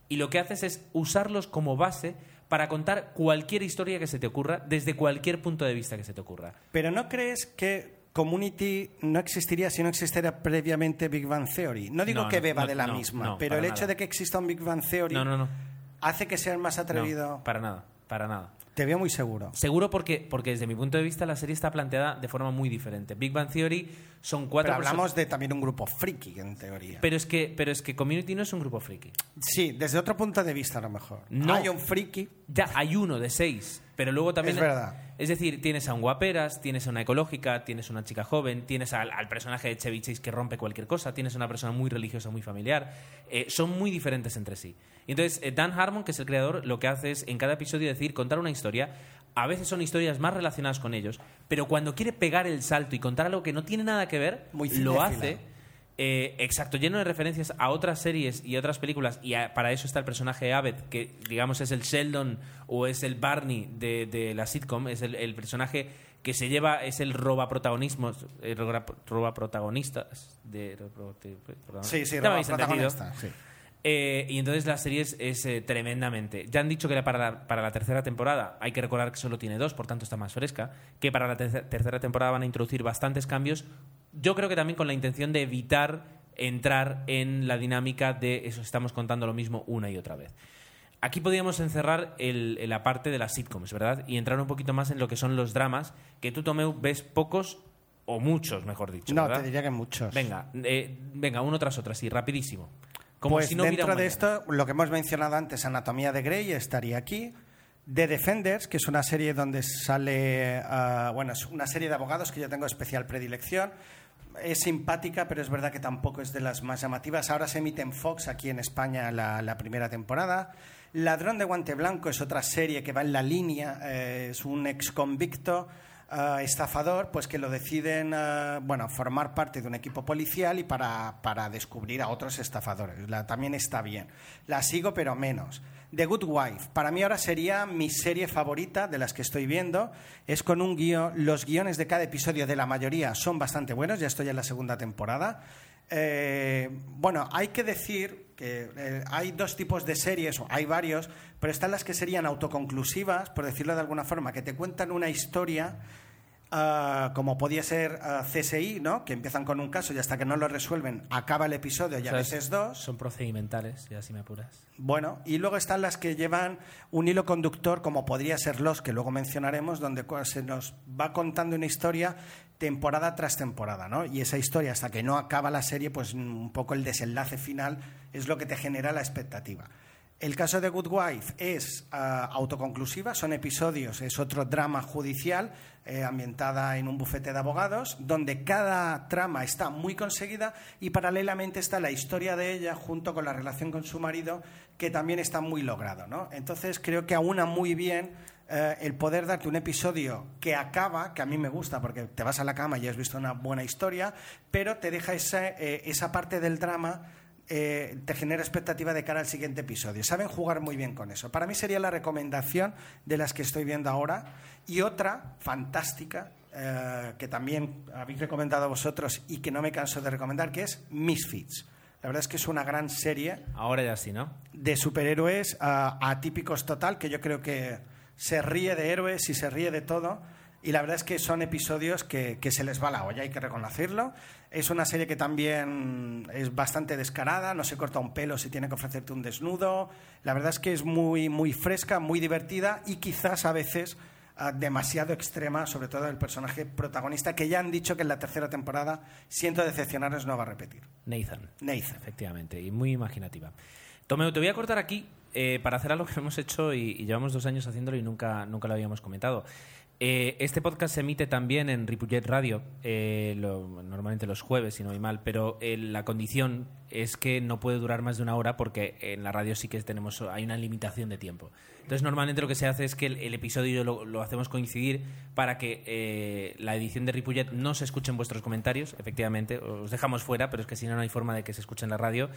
y lo que haces es usarlos como base para contar cualquier historia que se te ocurra, desde cualquier punto de vista que se te ocurra. Pero ¿no crees que Community no existiría si no existiera previamente Big Bang Theory? No digo No, que beba no, de la no, misma, pero el hecho de que exista un Big Bang Theory hace que seas más atrevido. Para nada, para nada. Te veo muy seguro. Seguro porque, porque desde mi punto de vista la serie está planteada de forma muy diferente. Big Bang Theory son cuatro Pero hablamos de también un grupo friki, en teoría. Pero es que, pero es que Community no es un grupo friki. Sí, desde otro punto de vista a lo mejor. No. Hay un friki. Ya hay uno de seis, pero luego también. Es verdad. Es decir, tienes a un guaperas, tienes a una ecológica, tienes a una chica joven, tienes al, al personaje de Chevy Chase que rompe cualquier cosa, tienes a una persona muy religiosa, muy familiar. Eh, son muy diferentes entre sí. Y entonces, eh, Dan Harmon, que es el creador, lo que hace es en cada episodio decir, contar una historia. A veces son historias más relacionadas con ellos, pero cuando quiere pegar el salto y contar algo que no tiene nada que ver, Muy lo hace. Eh, exacto, lleno de referencias a otras series y otras películas, y a- para eso está el personaje de Abed, que digamos es el Sheldon o es el Barney de, de la sitcom, es el, el personaje que se lleva, es el roba protagonismo, el roba, roba protagonistas de Sí, sí, roba protagonista, sí. Eh, y entonces la serie es, es, eh, tremendamente. Ya han dicho que la- para la, para la tercera temporada, hay que recordar que solo tiene dos, por tanto está más fresca, que para la terce- tercera temporada van a introducir bastantes cambios. Yo creo que también con la intención de evitar entrar en la dinámica de eso, estamos contando lo mismo una y otra vez. Aquí podríamos encerrar el- la parte de las sitcoms, ¿verdad? Y entrar un poquito más en lo que son los dramas, que tú, Tomeu, ves pocos o muchos, mejor dicho. No, ¿verdad? te diría que muchos. Venga, eh, venga, uno tras otro, así, rapidísimo. Como pues si no dentro de mañana. esto, lo que hemos mencionado antes, Anatomía de Grey, estaría aquí. The Defenders, que es una serie donde sale, ah, bueno, es una serie de abogados que yo tengo especial predilección. Es simpática, pero es verdad que tampoco es de las más llamativas. Ahora se emite en Fox aquí en España la, primera temporada. Ladrón de Guante Blanco es otra serie que va en la línea, eh, es un ex convicto ah, estafador, pues que lo deciden, ah, bueno, formar parte de un equipo policial y para, para descubrir a otros estafadores. La, también está bien. La sigo, pero menos. The Good Wife, para mí ahora sería mi serie favorita de las que estoy viendo. Es con un guion, los guiones de cada episodio de la mayoría son bastante buenos, ya estoy en la segunda temporada. Eh, bueno, hay que decir que eh, hay dos tipos de series, o hay varios, pero están las que serían autoconclusivas, por decirlo de alguna forma, que te cuentan una historia, ah, como podía ser ah, CSI, ¿no? que empiezan con un caso y hasta que no lo resuelven acaba el episodio y a O sea, veces dos. Son procedimentales, ya si me apuras. Bueno, y luego están las que llevan un hilo conductor, como podría ser los que luego mencionaremos, donde se nos va contando una historia temporada tras temporada, ¿no? Y esa historia, hasta que no acaba la serie, pues un poco el desenlace final es lo que te genera la expectativa. El caso de Good Wife es ah, autoconclusiva, son episodios, es otro drama judicial eh, ambientada en un bufete de abogados, donde cada trama está muy conseguida y paralelamente está la historia de ella junto con la relación con su marido, que también está muy logrado. ¿no? Entonces creo que aúna muy bien eh, el poder darte un episodio que acaba, que a mí me gusta porque te vas a la cama y has visto una buena historia, pero te deja esa, eh, esa parte del drama eh, te genera expectativa de cara al siguiente episodio. Saben jugar muy bien con eso. Para mí sería la recomendación de las que estoy viendo ahora. Y otra, fantástica, eh, que también habéis recomendado vosotros y que no me canso de recomendar, que es Misfits. La verdad es que es una gran serie Ahora ya sí, ¿no? de superhéroes ah, atípicos total, que yo creo que se ríe de héroes y se ríe de todo. Y la verdad es que son episodios que, que se les va la olla, hay que reconocerlo. Es una serie que también es bastante descarada, no se corta un pelo si tiene que ofrecerte un desnudo. La verdad es que es muy, muy fresca, muy divertida y quizás a veces ah, demasiado extrema, sobre todo el personaje protagonista, que ya han dicho que en la tercera temporada, siento decepcionaros, no va a repetir. Nathan. Nathan. Efectivamente, y muy imaginativa. Tomeo, te voy a cortar aquí eh, para hacer algo que hemos hecho y, y llevamos dos años haciéndolo y nunca, nunca lo habíamos comentado. Eh, este podcast se emite también en Ripollet Radio, eh, normalmente los jueves, si no voy mal, pero eh, la condición es que no puede durar más de una hora porque en la radio sí que tenemos hay una limitación de tiempo. Entonces, normalmente lo que se hace es que el, episodio lo, lo hacemos coincidir para que eh, la edición de Ripollet no se escuchen vuestros comentarios, efectivamente, os dejamos fuera, pero es que si no, no hay forma de que se escuche en la radio.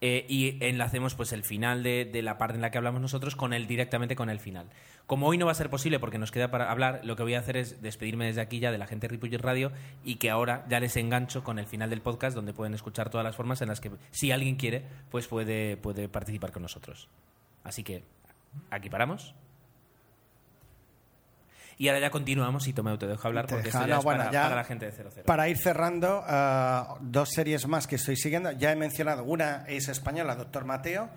Eh, y enlacemos pues el final de, de la parte en la que hablamos nosotros con el directamente con el final. Como hoy no va a ser posible porque nos queda para hablar, lo que voy a hacer es despedirme desde aquí ya de la gente de Radio y que ahora ya les engancho con el final del podcast donde pueden escuchar todas las formas en las que si alguien quiere pues puede, puede participar con nosotros. Así que aquí paramos. Y ahora ya continuamos y Tomeo te dejo hablar Te porque deja- esto ya no, es bueno, para, ya- para la gente de 00. Para ir cerrando, ah, dos series más que estoy siguiendo. Ya he mencionado, una es española, Doctor Mateo,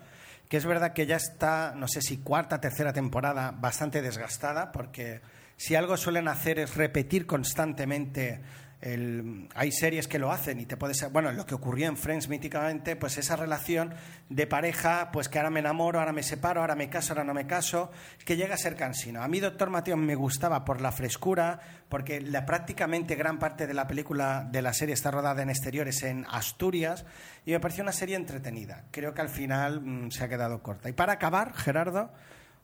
que es verdad que ya está, no sé si cuarta, tercera temporada, bastante desgastada, porque si algo suelen hacer es repetir constantemente. El, hay series que lo hacen y te puede ser, bueno, lo que ocurrió en Friends míticamente, pues esa relación de pareja, pues que ahora me enamoro, ahora me separo, ahora me caso, ahora no me caso, que llega a ser cansino. A mí Doctor Mateo me gustaba por la frescura, porque la, prácticamente gran parte de la película, de la serie está rodada en exteriores en Asturias y me pareció una serie entretenida. Creo que al final mm, se ha quedado corta. Y para acabar, Gerardo,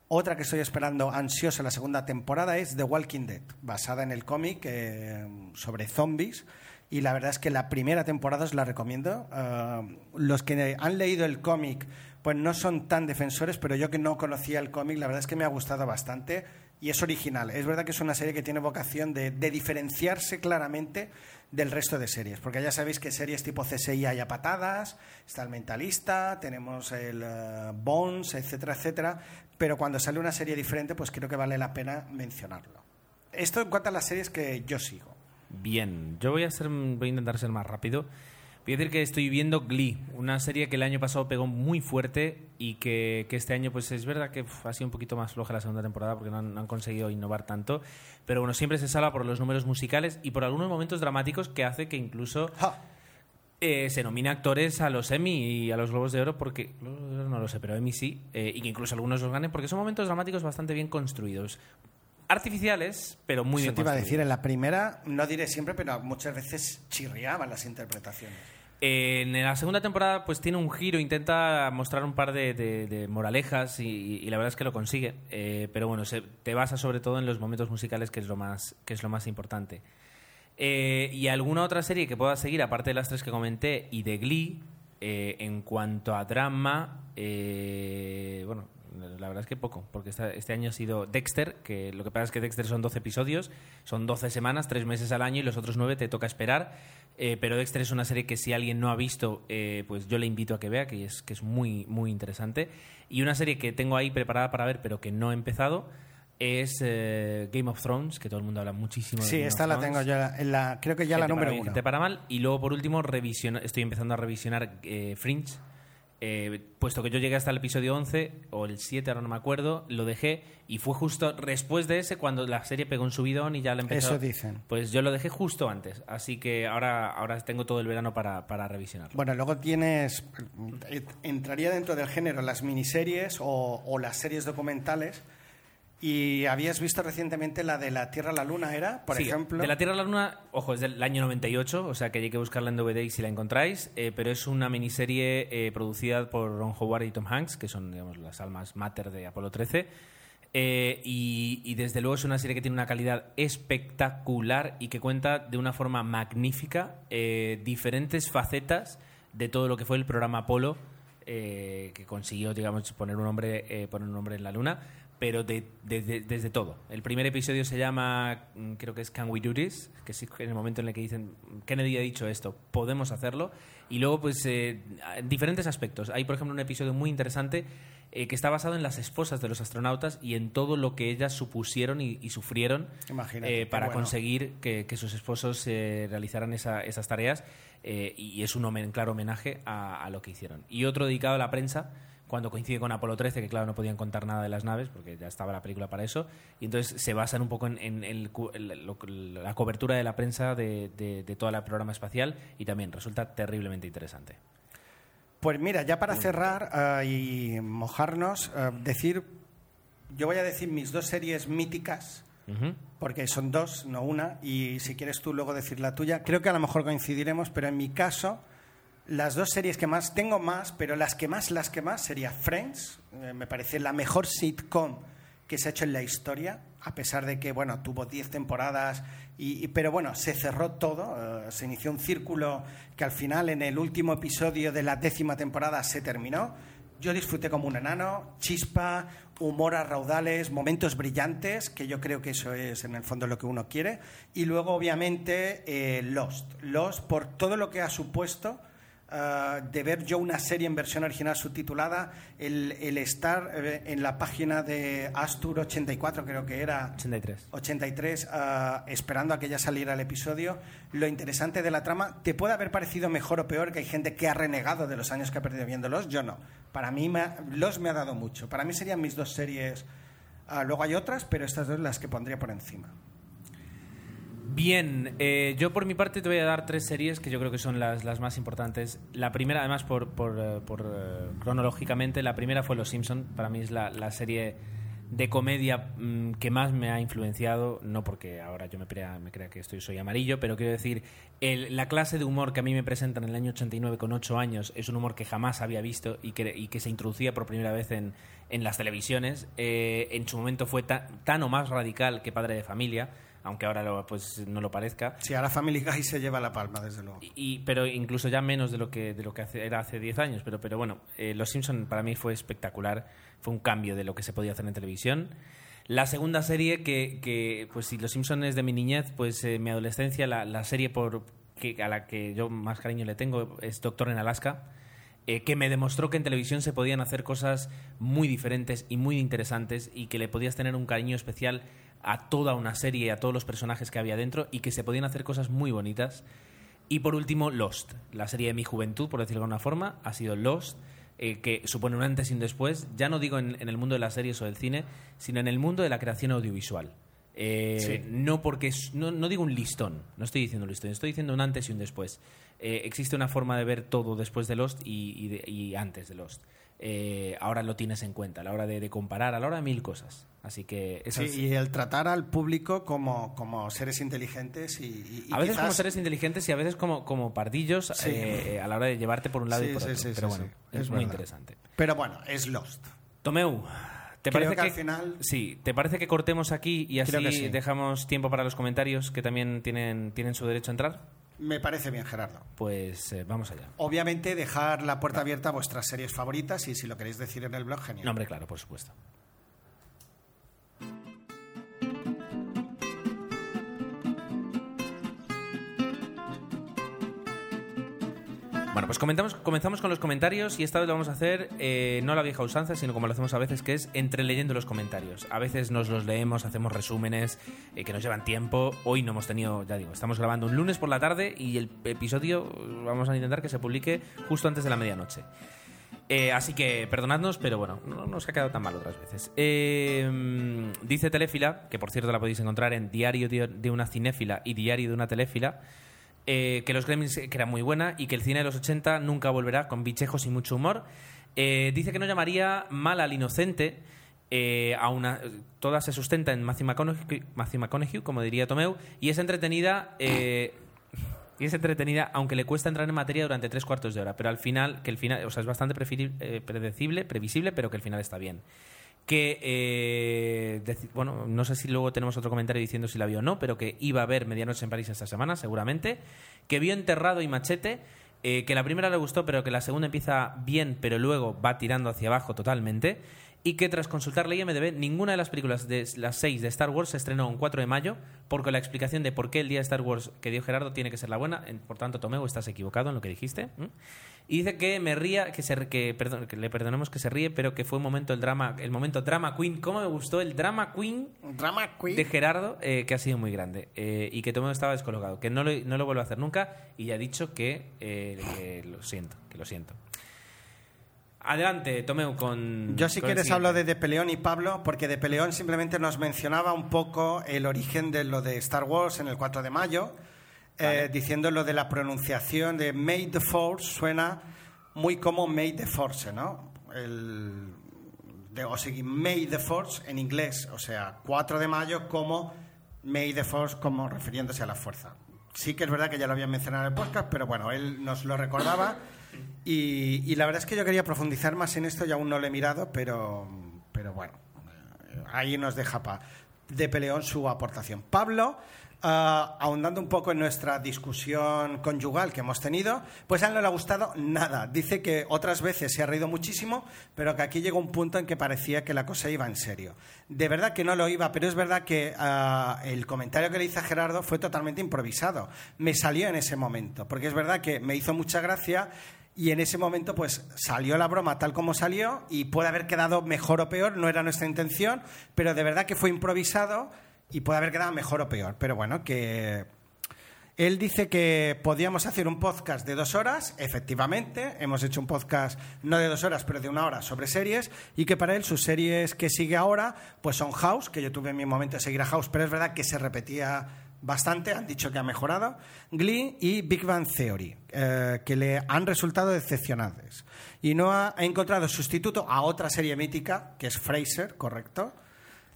otra que estoy esperando ansiosa la segunda temporada es The Walking Dead, basada en el cómic eh, sobre zombies. Y la verdad es que la primera temporada os la recomiendo. Eh, los que han leído el cómic, pues no son tan defensores, pero yo que no conocía el cómic, la verdad es que me ha gustado bastante y es original. Es verdad que es una serie que tiene vocación de, de diferenciarse claramente del resto de series, porque ya sabéis que series tipo CSI hay a patadas, está el Mentalista, tenemos el eh, Bones, etcétera, etcétera, pero cuando sale una serie diferente, pues creo que vale la pena mencionarlo. Esto en cuanto a las series que yo sigo. Bien, yo voy a, ser, voy a intentar ser más rápido. Voy a decir que estoy viendo Glee, una serie que el año pasado pegó muy fuerte y que, que este año, pues es verdad que uf, ha sido un poquito más floja la segunda temporada porque no han, no han conseguido innovar tanto. Pero bueno, siempre se salva por los números musicales y por algunos momentos dramáticos que hace que incluso ¡Ja! eh, se nomina actores a los Emmy y a los Globos de Oro porque Globos de Oro no lo sé, pero Emmy sí, eh, y que incluso algunos los ganen porque son momentos dramáticos bastante bien construidos. Artificiales, pero muy Eso bien te iba a decir, en la primera, no diré siempre, pero muchas veces chirriaban las interpretaciones. En la segunda temporada pues tiene un giro, intenta mostrar un par de, moralejas y, la verdad es que lo consigue. Eh, pero bueno, se, te basa sobre todo en los momentos musicales que es lo más, que es lo más importante. Eh, y alguna otra serie que pueda seguir, aparte de las tres que comenté y de Glee, eh, en cuanto a drama, eh, bueno, la verdad es que poco, porque este año ha sido Dexter, que lo que pasa es que Dexter son 12 episodios, son 12 semanas, 3 meses al año y los otros 9 te toca esperar. Eh, pero Dexter es una serie que si alguien no ha visto, eh, pues yo le invito a que vea, que es, que es muy, muy interesante. Y una serie que tengo ahí preparada para ver, pero que no he empezado, es eh, Game of Thrones, que todo el mundo habla muchísimo de Sí, Game esta of la Thrones. tengo yo, la, creo que ya la para número bien, uno. gente para mal. Y luego, por último, revisiona- estoy empezando a revisionar eh, Fringe. Eh, puesto que yo llegué hasta el episodio 11 o el 7, ahora no me acuerdo, lo dejé y fue justo después de ese cuando la serie pegó un subidón y ya la empezó. Eso dicen. Pues yo lo dejé justo antes, así que ahora, ahora tengo todo el verano para, para revisionarlo. Bueno, luego tienes, eh, entraría dentro del género las miniseries o, o las series documentales. Y habías visto recientemente la de La Tierra a la Luna, ¿era? Por Sí, ejemplo. De la Tierra a la Luna, ojo, es del año 98, o sea que hay que buscarla en DVD si la encontráis, eh, pero es una miniserie eh, producida por Ron Howard y Tom Hanks, que son digamos, las almas mater de Apolo 13. eh, y, y desde luego es una serie que tiene una calidad espectacular y que cuenta de una forma magnífica eh, diferentes facetas de todo lo que fue el programa Apolo, que consiguió, digamos, poner un nombre, eh, poner un nombre en la luna. Pero de, de- de- desde todo. El primer episodio se llama, mm, creo que es Can We Do This, que es en el momento en el que dicen, Kennedy ha dicho esto, podemos hacerlo. Y luego, pues, eh, en diferentes aspectos. Hay, por ejemplo, un episodio muy interesante eh, que está basado en las esposas de los astronautas y en todo lo que ellas supusieron y, y sufrieron eh, para bueno. conseguir que, que sus esposos eh, realizaran esa- esas tareas. eh, y es un homen- claro homenaje a, a lo que hicieron. Y otro dedicado a la prensa, cuando coincide con Apolo 13, que claro, no podían contar nada de las naves, porque ya estaba la película para eso, y entonces se basan un poco en, en el la cobertura de la prensa de, de, de todo el programa espacial, y también resulta terriblemente interesante. Pues mira, ya para cerrar eh, y mojarnos, eh, decir, yo voy a decir mis dos series míticas, Ujú. porque son dos, no una, y si quieres tú luego decir la tuya, creo que a lo mejor coincidiremos, pero en mi caso, las dos series que más, tengo más, pero las que más, las que más sería Friends, eh, me parece la mejor sitcom que se ha hecho en la historia, a pesar de que, bueno, tuvo 10 temporadas, y, y- pero bueno, se cerró todo, eh, se inició un círculo que al final, en el último episodio de la décima temporada, se terminó. Yo disfruté como un enano, chispa, humor a raudales, momentos brillantes, que yo creo que eso es en el fondo lo que uno quiere. Y luego, obviamente, eh, Lost. Lost por todo lo que ha supuesto ah, de ver yo una serie en versión original subtitulada, el, el estar eh, en la página de Astur 84, creo que era, 83. 83, ah, esperando a que ya saliera el episodio. Lo interesante de la trama, te puede haber parecido mejor o peor, que hay gente que ha renegado de los años que ha perdido viéndolos, yo no. Para mí me ha- los me ha dado mucho. Para mí serían mis dos series. Ah, luego hay otras, pero estas dos las que pondría por encima. Bien, eh, yo por mi parte te voy a dar tres series que yo creo que son las, las más importantes. La primera, además, por, por, eh, por, eh, cronológicamente, la primera fue Los Simpson. Para mí es la, la serie de comedia mm, que más me ha influenciado, no porque ahora yo me crea, me crea que estoy, soy amarillo, pero quiero decir, el- la clase de humor que a mí me presentan en el año 89 con 8 años es un humor que jamás había visto y que, y que se introducía por primera vez en, en las televisiones. Eh, en su momento fue ta- tan o más radical que Padre de Familia, aunque ahora lo- pues, no lo parezca. Si ahora Family Guy se lleva la palma, desde luego. Y, pero incluso ya menos de lo que, de lo que hace- era hace 10 años. Pero, pero bueno, eh, Los Simpson para mí fue espectacular. Fue un cambio de lo que se podía hacer en televisión. La segunda serie que, que, pues si Los Simpson es de mi niñez, pues eh, mi adolescencia, la, la serie por que, a la que yo más cariño le tengo es Doctor en Alaska. eh, que me demostró que en televisión se podían hacer cosas muy diferentes y muy interesantes y que le podías tener un cariño especial a toda una serie y a todos los personajes que había dentro y que se podían hacer cosas muy bonitas. Y por último, Lost, la serie de mi juventud, por decirlo de alguna forma, ha sido Lost, eh, que supone un antes y un después, ya no digo en, en el mundo de las series o del cine, sino en el mundo de la creación audiovisual. Eh, Sí. No porque no, no digo un listón, no estoy diciendo un listón, estoy diciendo un antes y un después. Eh, existe una forma de ver todo después de Lost y, y de- y antes de Lost. Eh, ahora lo tienes en cuenta a la hora de, de comparar, a la hora de mil cosas. Así que Sí, y el tratar al público como, como seres inteligentes y, y- y a veces quizás- como seres inteligentes y a veces como, como pardillos Sí. eh, a la hora de llevarte por un lado Sí, y por otro. sí, Pero sí, bueno, sí. es, Es muy interesante. Pero bueno, es Lost. Tomeu, ¿te Creo parece que al final- Sí, ¿te parece que cortemos aquí y así dejamos tiempo para los comentarios que también tienen, tienen su derecho a entrar? Me parece bien, Gerardo. Pues eh, vamos allá. Obviamente dejar la puerta abierta a vuestras series favoritas y si lo queréis decir en el blog, genial. No, hombre, claro, por supuesto. Pues comentamos, comenzamos con los comentarios y esta vez lo vamos a hacer eh, no la vieja usanza, sino como lo hacemos a veces, que es entre leyendo los comentarios. A veces nos los leemos, hacemos resúmenes eh, que nos llevan tiempo. Hoy no hemos tenido, ya digo, estamos grabando un lunes por la tarde y el episodio vamos a intentar que se publique justo antes de la medianoche. Eh, así que perdonadnos, pero bueno, no nos ha quedado tan mal otras veces. Mm, dice Teléfila, que por cierto la podéis encontrar en Diario de una cinéfila y Diario de una teléfila, eh, que los Gremlins eh, que era muy buena y que el cine de los 80 nunca volverá con bichejos y mucho humor. Eh, dice que no llamaría mal al inocente. eh, a una, toda se sustenta en Matthew McConaughey, como diría Tomeu, y es entretenida. y es entretenida, aunque le cuesta entrar en materia durante tres cuartos de hora. Pero al final, que el final, o sea, es bastante predecible, previsible, pero que el final está bien. Que, eh, bueno, no sé si luego tenemos otro comentario diciendo si la vio o no, pero que iba a ver Medianoche en París esta semana, seguramente. Que vio Enterrado y Machete. eh, que la primera le gustó, pero que la segunda empieza bien, pero luego va tirando hacia abajo totalmente. Y que tras consultar la IMDb, ninguna de las películas de las seis de Star Wars se estrenó un 4 de mayo, porque la explicación de por qué el día de Star Wars que dio Gerardo tiene que ser la buena. En- Por tanto, Tomeo, estás equivocado en lo que dijiste. Y dice que me ría, que, se, que, perdón, que le perdonemos que se ríe, pero que fue un momento el drama, el momento drama queen. ¿Cómo me gustó el drama queen Drama Queen. de Gerardo, eh, que ha sido muy grande eh, y que Tomeo estaba descolocado, que no lo, no lo vuelvo a hacer nunca y ya ha dicho que, eh, que lo siento, que lo siento. Adelante, Tomeo, con. Yo si con el quieres hablo de De Peleón y Pablo, porque De Peleón simplemente nos mencionaba un poco el origen de lo de Star Wars en el 4 de mayo, eh, diciendo lo de la pronunciación de May the Force suena muy como May the Force, ¿no? El, de, o sea, May the Force en inglés, o sea, 4 de mayo como May the Force como refiriéndose a la fuerza. Sí que es verdad que ya lo había mencionado en el podcast, pero bueno, él nos lo recordaba y, y la verdad es que yo quería profundizar más en esto y aún no lo he mirado, pero, pero bueno, eh, ahí nos deja pa, de peleón su aportación. Pablo, ah, ahondando un poco en nuestra discusión conyugal que hemos tenido, pues a él no le ha gustado nada. Dice que otras veces se ha reído muchísimo, pero que aquí llegó un punto en que parecía que la cosa iba en serio. De verdad que no lo iba, pero es verdad que ah, el comentario que le hice a Gerardo fue totalmente improvisado. Me salió en ese momento, porque es verdad que me hizo mucha gracia y en ese momento, pues salió la broma tal como salió y puede haber quedado mejor o peor, no era nuestra intención, pero de verdad que fue improvisado y puede haber quedado mejor o peor. Pero bueno, que él dice que podíamos hacer un podcast de dos horas, efectivamente, hemos hecho un podcast no de dos horas, pero de una hora sobre series, y que para él sus series que sigue ahora, pues son House, que yo tuve mi momento de seguir a House, pero es verdad que se repetía bastante, han dicho que ha mejorado, Glee y Big Bang Theory, eh, que le han resultado decepcionantes. Y no ha, ha encontrado sustituto a otra serie mítica, que es Fraser, ¿correcto?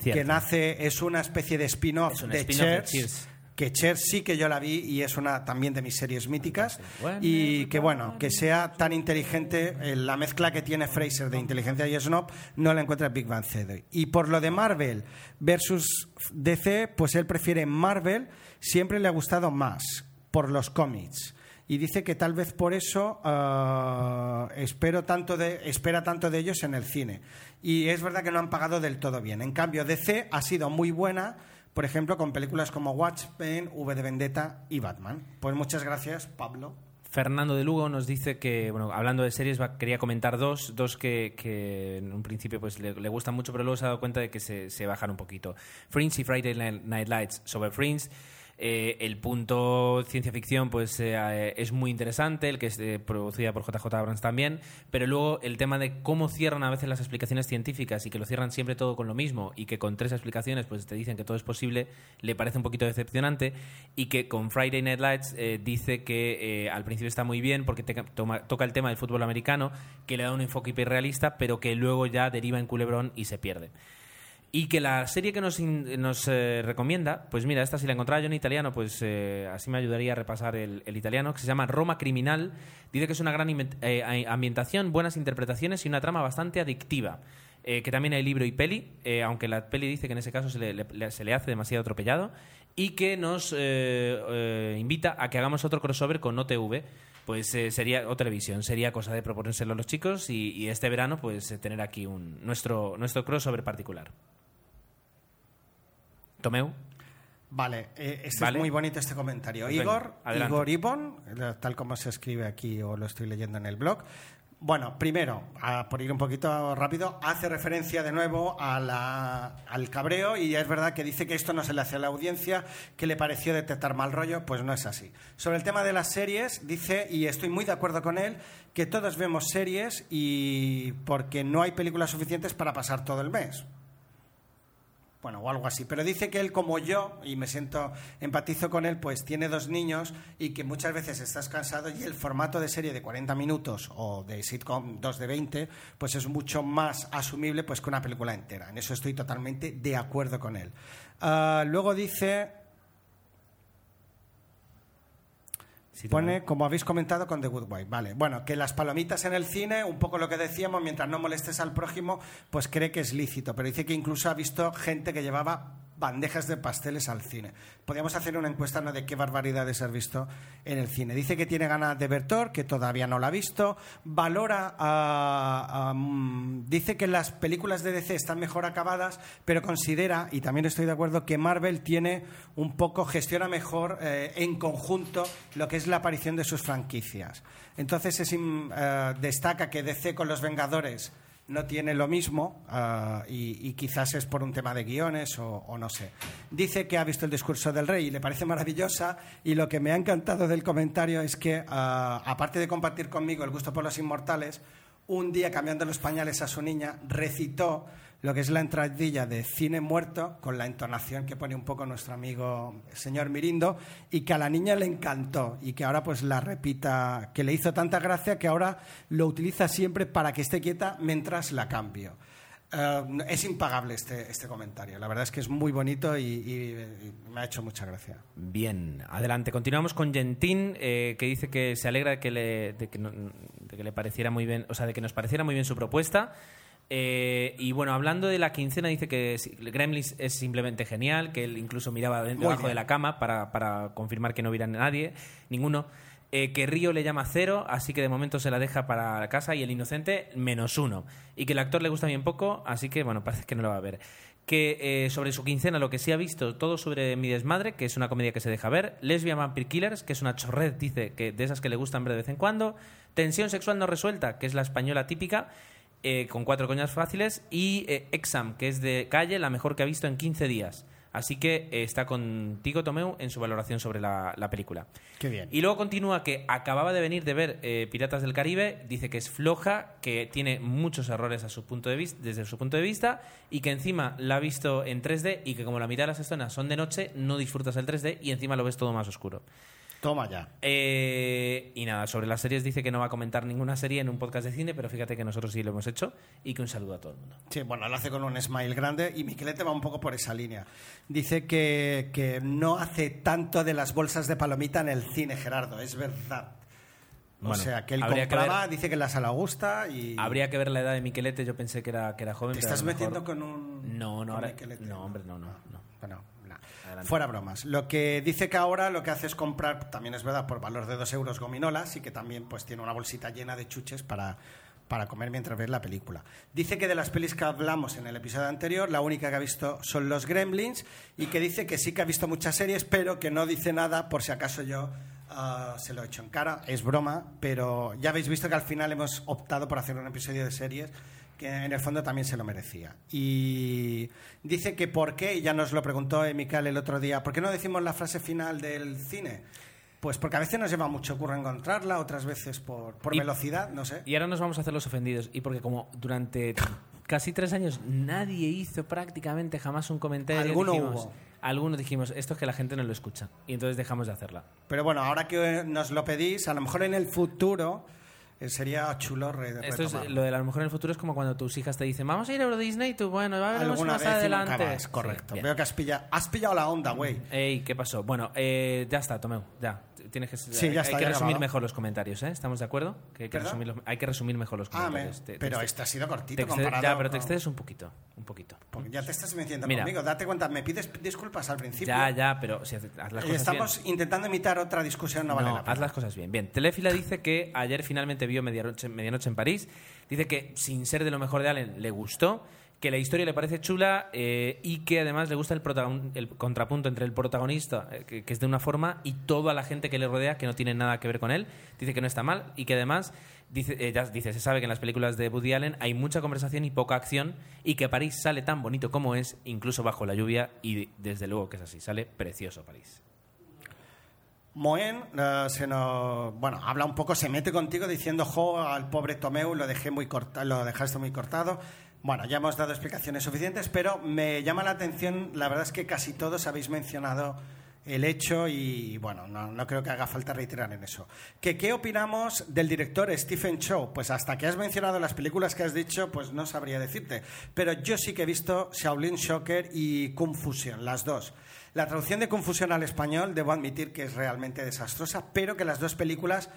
Cierto. Que nace, es una especie de spin-off Es de spin-off de Cheers, Cheers. que Cher sí que yo la vi y es una también de mis series míticas y que bueno que sea tan inteligente eh, la mezcla que tiene Fraser de inteligencia y snob no la encuentra en Big Bang Theory y por lo de Marvel versus DC pues él prefiere Marvel siempre le ha gustado más por los cómics y dice que tal vez por eso espero tanto espera tanto de ellos en el cine. Y es verdad que no han pagado del todo bien. En cambio, DC ha sido muy buena, por ejemplo, con películas como Watchmen, V de Vendetta y Batman. Pues muchas gracias, Pablo. Fernando de Lugo nos dice que, bueno, hablando de series, quería comentar dos, dos que, en un principio pues le, gustan mucho, pero luego se ha dado cuenta de que se, se bajan un poquito. Fringe y Friday Night Lights. Sobre Fringe, eh, el punto ciencia ficción pues eh, es muy interesante, el que es eh, producida por JJ Abrams también, pero luego el tema de cómo cierran a veces las explicaciones científicas y que lo cierran siempre todo con lo mismo y que con tres explicaciones pues te dicen que todo es posible, le parece un poquito decepcionante y que con Friday Night Lights eh, dice que eh, al principio está muy bien porque toca el tema del fútbol americano, que le da un enfoque hiperrealista, pero que luego ya deriva en culebrón y se pierde. Y que la serie que nos, nos eh, recomienda, pues mira, esta si la encontraba yo en italiano, pues eh, así me ayudaría a repasar el, el italiano, que se llama Roma Criminal. Dice que es una gran eh, ambientación, buenas interpretaciones y una trama bastante adictiva. Eh, que también hay libro y peli, eh, aunque la peli dice que en ese caso se le, se le hace demasiado atropellado. Y que nos invita a que hagamos otro crossover con OTV. Pues sería, o televisión, sería cosa de proponérselo a los chicos y, este verano pues tener aquí un, nuestro, nuestro crossover particular. Tomeu. Vale, eh, este Vale. es muy bonito este comentario. Pues venga, Igor. Igor Ibon, eh, tal como se escribe aquí o lo estoy leyendo en el blog. Bueno, primero, a- por ir un poquito rápido, hace referencia de nuevo a la- al cabreo y es verdad que dice que esto no se le hace a la audiencia, que le pareció detectar mal rollo, pues no es así. Sobre el tema de las series, dice, y estoy muy de acuerdo con él, que todos vemos series y porque no hay películas suficientes para pasar todo el mes bueno, o algo así. Pero dice que él, como yo, y me siento, empatizo con él, pues tiene dos niños y que muchas veces estás cansado y el formato de serie de 40 minutos o de sitcom 2 de 20, pues es mucho más asumible pues que una película entera. En eso estoy totalmente de acuerdo con él. Ah, luego dice, Sí, Pone, como habéis comentado, con The Good Wife. Vale, bueno, que las palomitas en el cine, un poco lo que decíamos, mientras no molestes al prójimo, pues cree que es lícito. Pero dice que incluso ha visto gente que llevaba bandejas de pasteles al cine. Podríamos hacer una encuesta ¿no? de qué barbaridades has visto en el cine. Dice que tiene ganas de ver Thor, que todavía no la ha visto. Valora, mm, dice que las películas de DC están mejor acabadas, pero considera, y también estoy de acuerdo, que Marvel tiene un poco, gestiona mejor eh, en conjunto lo que es la aparición de sus franquicias. Entonces es im- eh, destaca que DC con los Vengadores no tiene lo mismo ah, y, quizás es por un tema de guiones o, o no sé. Dice que ha visto el discurso del rey y le parece maravillosa y lo que me ha encantado del comentario es que, ah, aparte de compartir conmigo el gusto por los inmortales, un día cambiando los pañales a su niña recitó lo que es la entradilla de cine muerto con la entonación que pone un poco nuestro amigo señor Mirindo y que a la niña le encantó y que ahora pues la repita, que le hizo tanta gracia que ahora lo utiliza siempre para que esté quieta mientras la cambio. Eh, es impagable este, este comentario, la verdad es que es muy bonito y, y- y me ha hecho mucha gracia. Bien, adelante. Continuamos con Gentín, eh, que dice que se alegra de que, le, de, que no- de que le pareciera muy bien, o sea, de que nos pareciera muy bien su propuesta. Eh, y bueno, hablando de la quincena, dice que Gremlins es simplemente genial, que él incluso miraba debajo de la cama para, para confirmar que no hubiera nadie, ninguno. Eh, que Río le llama cero, así que de momento se la deja para casa y el inocente menos uno. Y que el actor le gusta bien poco, así que bueno, parece que no lo va a ver. Que eh, sobre su quincena lo que sí ha visto, todo sobre Mi Desmadre, que es una comedia que se deja ver. Lesbian Vampire Killers, que es una chorred, dice, que de esas que le gustan ver de vez en cuando. Tensión sexual no resuelta, que es la española típica, eh, con cuatro coñas fáciles. Y eh, Exam, que es de calle, la mejor que ha visto en 15 días. Así que eh, está contigo, Tomeu, en su valoración sobre la, la película. Qué bien. Y luego continúa que acababa de venir de ver eh, Piratas del Caribe, dice que es floja, que tiene muchos errores a su punto de vista, desde su punto de vista, y que encima la ha visto en 3D y que como la mitad de las escenas son de noche, no disfrutas el 3D y encima lo ves todo más oscuro. Toma ya. Eh, y nada, sobre las series dice que no va a comentar ninguna serie en un podcast de cine, pero fíjate que nosotros sí lo hemos hecho y que un saludo a todo el mundo. Sí, bueno, lo hace con un smile grande y Miquelete va un poco por esa línea. Dice que, que no hace tanto de las bolsas de palomita en el cine, Gerardo, es verdad. O Bueno, sea, que él que compraba, ver- dice que en la sala gusta y... Habría que ver la edad de Miquelete, yo pensé que era, que era joven. ¿Te estás mejor- metiendo con un... No, no, con ahora... Miquelete? No, hombre, no, no. no. Bueno, nah. Fuera bromas. Lo que dice que ahora lo que hace es comprar, también es verdad, por valor de dos euros gominolas y que también pues tiene una bolsita llena de chuches para, para comer mientras ves la película. Dice que de las pelis que hablamos en el episodio anterior, la única que ha visto son los Gremlins y que dice que sí que ha visto muchas series, pero que no dice nada por si acaso yo ah, se lo he hecho en cara. Es broma, pero ya habéis visto que al final hemos optado por hacer un episodio de series que en el fondo también se lo merecía. Y dice que por qué, ya nos lo preguntó Mical el otro día, ¿por qué no decimos la frase final del cine? Pues porque a veces nos lleva mucho curro encontrarla, otras veces por, por Y- velocidad, no sé. Y ahora nos vamos a hacer los ofendidos. Y porque como durante casi tres años nadie hizo prácticamente jamás un comentario. Alguno dijimos, hubo. Algunos dijimos, esto es que la gente no lo escucha. Y entonces dejamos de hacerla. Pero bueno, ahora que nos lo pedís, a lo mejor en el futuro sería chulo re- Esto es, lo de la mujer en el futuro es como cuando tus hijas te dicen, vamos a ir a Euro Disney, y tú, bueno, va a veremos Alguna más vez adelante. más, correcto. Sí. Veo que has pillado, has pillado la onda, güey. Ey, ¿qué pasó? Bueno, eh, ya está, Tomeu, ya. Tienes que, Sí, ya hay está, que ya resumir acabado. mejor los comentarios, ¿eh? ¿Estamos de acuerdo? Que hay, que resumir, hay que resumir mejor los Ah, me- comentarios. Te- te pero exce- este ha sido te cortito comparado Ya, pero te excedes un poquito, un poquito. Porque ya te estás metiendo Mira. conmigo. Date cuenta, me pides disculpas al principio. Ya, ya, pero si haz las Y cosas estamos bien. intentando imitar otra discusión, no vale No, la pena. haz las cosas bien. Bien, Telefila dice que ayer finalmente vio Medianoche, Medianoche en París. Dice que, sin ser de lo mejor de Allen, le gustó, que la historia le parece chula eh, y que además le gusta el, contrapunto entre el protagonista, eh, que, es de una forma, y toda la gente que le rodea, que no tiene nada que ver con él. Dice que no está mal y que además, dice, eh, dice, se sabe que en las películas de Woody Allen hay mucha conversación y poca acción y que París sale tan bonito como es, incluso bajo la lluvia, y desde luego que es así, sale precioso París. Moen se nos, bueno, habla un poco, se mete contigo diciendo, jo, al pobre Tomeu lo dejé muy corta, lo dejaste muy cortado. Bueno, ya hemos dado explicaciones suficientes, pero me llama la atención, la verdad es que casi todos habéis mencionado el hecho y bueno, no, creo que haga falta reiterar en eso. ¿Que, ¿Qué opinamos del director Stephen Chow? Pues hasta que has mencionado las películas que has dicho, pues no sabría decirte. Pero yo sí que he visto Shaolin Shocker y Confusion, las dos. La traducción de Confusión al español, debo admitir que es realmente desastrosa, pero que las dos películas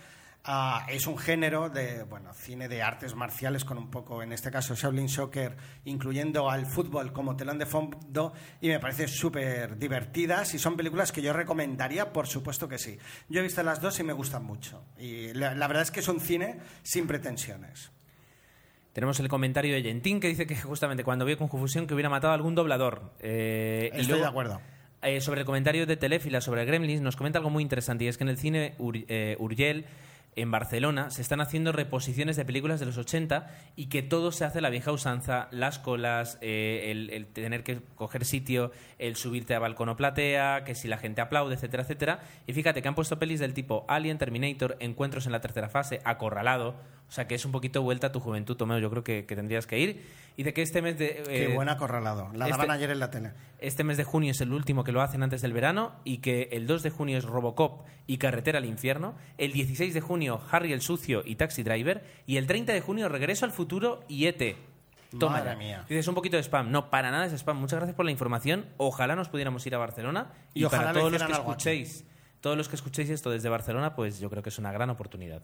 Ah, es un género de bueno, cine de artes marciales con un poco, en este caso, Shaolin Soccer, incluyendo al fútbol como telón de fondo y me parece súper divertidas y son películas que yo recomendaría, por supuesto que sí. Yo he visto las dos y me gustan mucho. Y la, la verdad es que es un cine sin pretensiones. Tenemos el comentario de Gentín que dice que justamente cuando vio con confusión que hubiera matado a algún doblador. Eh, y Estoy luego- de acuerdo. Eh, sobre el comentario de Telefila sobre Gremlins, nos comenta algo muy interesante y es que en el cine Ur- eh, Urgell, en Barcelona, se están haciendo reposiciones de películas de los 80 y que todo se hace la vieja usanza, las colas, eh, el, tener que coger sitio, el subirte a balcón o platea, que si la gente aplaude, etcétera, etcétera. Y fíjate que han puesto pelis del tipo Alien, Terminator, Encuentros en la tercera fase, Acorralado, o sea que es un poquito vuelta a tu juventud, Tomeo, yo creo que tendrías que ir. Y de que este mes de... Qué eh, buen acorralado. La este- daban ayer en la tele. este mes de junio es el último que lo hacen antes del verano y que el 2 de junio es Robocop y Carretera al Infierno, el 16 de junio Harry el Sucio y Taxi Driver y el 30 de junio Regreso al Futuro y ET. Toma Madre mía. Dices un poquito de spam. No, para nada es spam. Muchas gracias por la información. Ojalá nos pudiéramos ir a Barcelona y, Y ojalá para todos los que escuchéis, todos los que escuchéis esto desde Barcelona, pues yo creo que es una gran oportunidad.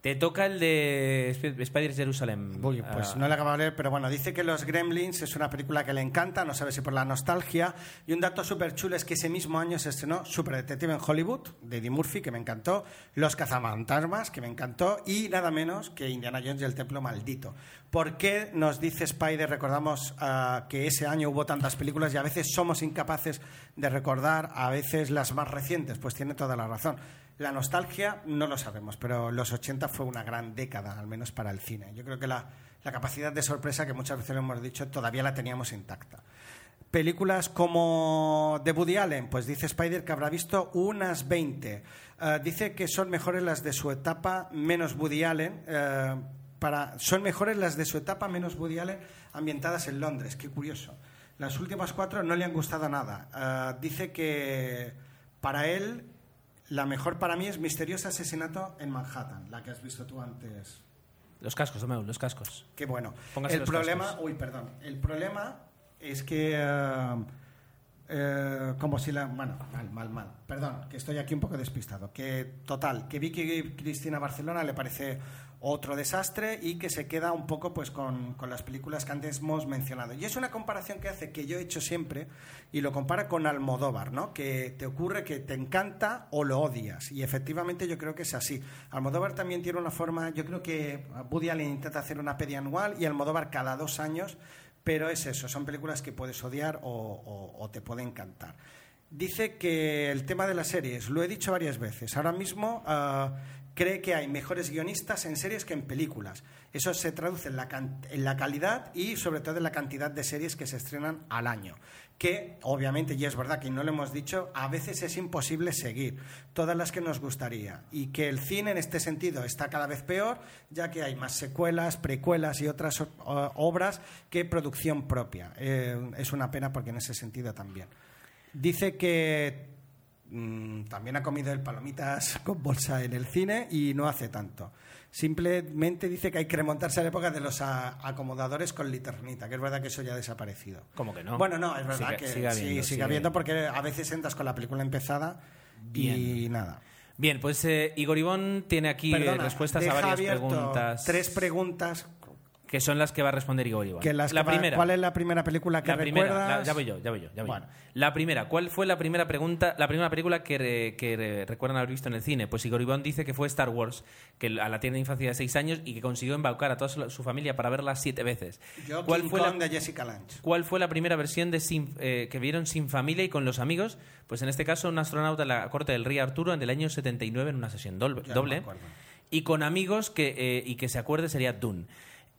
Te toca el de Sp- Spider Jerusalem. Uy, pues Ah, no le acabo de leer, pero bueno, dice que Los Gremlins es una película que le encanta, no sabe si por la nostalgia. Y un dato súper chulo es que ese mismo año se estrenó Super Detective en Hollywood, de Eddie Murphy, que me encantó, Los Cazafantasmas, que me encantó, y nada menos que Indiana Jones y el Templo Maldito. ¿Por qué nos dice Spider, recordamos ah, que ese año hubo tantas películas y a veces somos incapaces de recordar a veces las más recientes? Pues tiene toda la razón. La nostalgia no lo sabemos, pero los 80 fue una gran década, al menos para el cine. Yo creo que la, capacidad de sorpresa que muchas veces lo hemos dicho todavía la teníamos intacta. Películas como de Woody Allen, pues dice Spider que habrá visto unas 20. Eh, dice que son mejores las de su etapa menos Woody Allen. eh, para, son mejores las de su etapa menos Woody Allen ambientadas en Londres. Qué curioso. Las últimas cuatro no le han gustado nada. Eh, dice que para él la mejor para mí es Misterioso Asesinato en Manhattan, la que has visto tú antes. Los cascos, Tomeu, los cascos. Qué bueno. Póngase el los problema, cascos. uy, perdón. El problema es que eh, eh, como si la, bueno, mal, mal, mal. Perdón, que estoy aquí un poco despistado. Que total, que Vicky Cristina Barcelona le parece otro desastre y que se queda un poco pues con, con las películas que antes hemos mencionado. Y es una comparación que hace que yo he hecho siempre y lo compara con Almodóvar, ¿no? Que te ocurre que te encanta o lo odias. Y efectivamente yo creo que es así. Almodóvar también tiene una forma, yo creo que Woody Allen intenta hacer una peli anual y Almodóvar cada dos años, pero es eso, son películas que puedes odiar o, o- o te puede encantar. Dice que el tema de las series, lo he dicho varias veces, ahora mismo ah, cree que hay mejores guionistas en series que en películas. Eso se traduce en la, calidad y sobre todo en la cantidad de series que se estrenan al año. Que obviamente, y es verdad que no lo hemos dicho, a veces es imposible seguir todas las que nos gustaría. Y que el cine en este sentido está cada vez peor, ya que hay más secuelas, precuelas y otras obras que producción propia. Eh, es una pena porque en ese sentido también. Dice que mm, también ha comido el palomitas con bolsa en el cine y no hace tanto. Simplemente dice que hay que remontarse a la época de los acomodadores con liternita, que es verdad que eso ya ha desaparecido. ¿Cómo que no? Bueno, no, es verdad que sigue habiendo, sí, sigue, sigue habiendo porque a veces entras con la película empezada y nada. Bien, pues eh, Igor Ivón tiene aquí Perdona, respuestas a varias preguntas. Tres preguntas. Que son las que va a responder Igor Iván. Que las la que va- primera. ¿Cuál es la primera película que la primera, recuerdas? la- ya voy yo, ya voy yo, ya voy yo. La primera, ¿cuál fue la primera pregunta, la primera película que, re- que re- recuerdan haber visto en el cine? Pues Igor Iván dice que fue Star Wars, que a la tiene de infancia de seis años y que consiguió embaucar a toda su, su familia para verla siete veces. Yo, ¿Cuál King fue, la, de Jessica Lange. ¿Cuál fue la primera versión de sin- eh, que vieron sin familia y con los amigos? Pues en este caso un astronauta en la corte del Río Arturo en el año 79 en una sesión doble. No y con amigos que, eh, y que se acuerde sería Dune.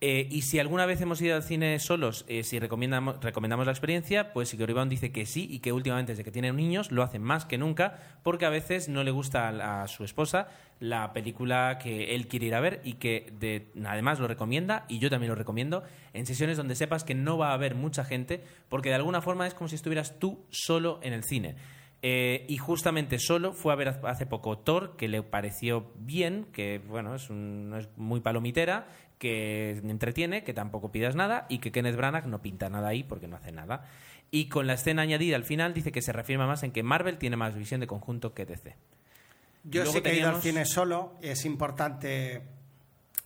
Eh, y si alguna vez hemos ido al cine solos, eh, si recomendamos, recomendamos la experiencia, pues Iván dice que sí y que últimamente desde que tienen niños lo hacen más que nunca porque a veces no le gusta a su esposa la película que él quiere ir a ver y que de- además lo recomienda y yo también lo recomiendo en sesiones donde sepas que no va a haber mucha gente porque de alguna forma es como si estuvieras tú solo en el cine. Eh, y justamente solo fue a ver hace poco Thor, que le pareció bien, que bueno, es, un- no es muy palomitera, que entretiene, que tampoco pidas nada, y que Kenneth Branagh no pinta nada ahí porque no hace nada. Y con la escena añadida al final dice que se reafirma más en que Marvel tiene más visión de conjunto que DC. Yo sí que he ido al teníamos- cine solo. Es importante.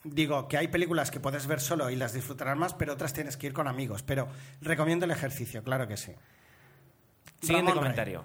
Digo que hay películas que puedes ver solo y las disfrutarás más, pero otras tienes que ir con amigos. Pero recomiendo el ejercicio, claro que sí. Siguiente Ramón Rey.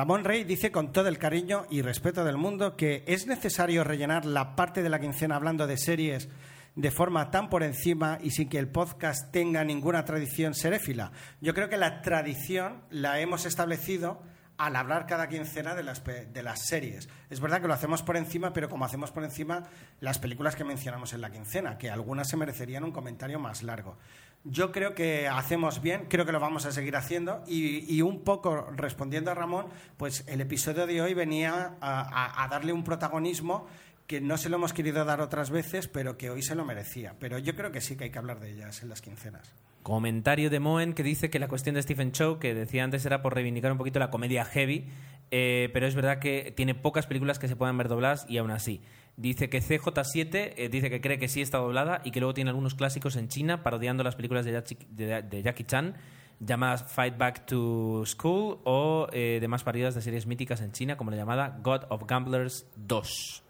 Ramón Rey dice con todo el cariño y respeto del mundo que es necesario rellenar la parte de la quincena hablando de series de forma tan por encima y sin que el podcast tenga ninguna tradición seréfila. Yo creo que la tradición la hemos establecido al hablar cada quincena de las, de las series. Es verdad que lo hacemos por encima, pero como hacemos por encima las películas que mencionamos en la quincena, que algunas se merecerían un comentario más largo. Yo creo que hacemos bien, creo que lo vamos a seguir haciendo y, un poco respondiendo a Ramón, pues el episodio de hoy venía a darle un protagonismo que no se lo hemos querido dar otras veces, pero que hoy se lo merecía. Pero yo creo que sí que hay que hablar de ellas en las quincenas. Comentario de Moen que dice que la cuestión de Stephen Chow, que decía antes, era por reivindicar un poquito la comedia heavy, eh, pero es verdad que tiene pocas películas que se puedan ver dobladas y aún así. Dice que CJ7 eh, dice que cree que sí está doblada y que luego tiene algunos clásicos en China parodiando las películas de Jackie, Chan llamadas Fight Back to School o eh, demás parodias de series míticas en China como la llamada God of Gamblers 2.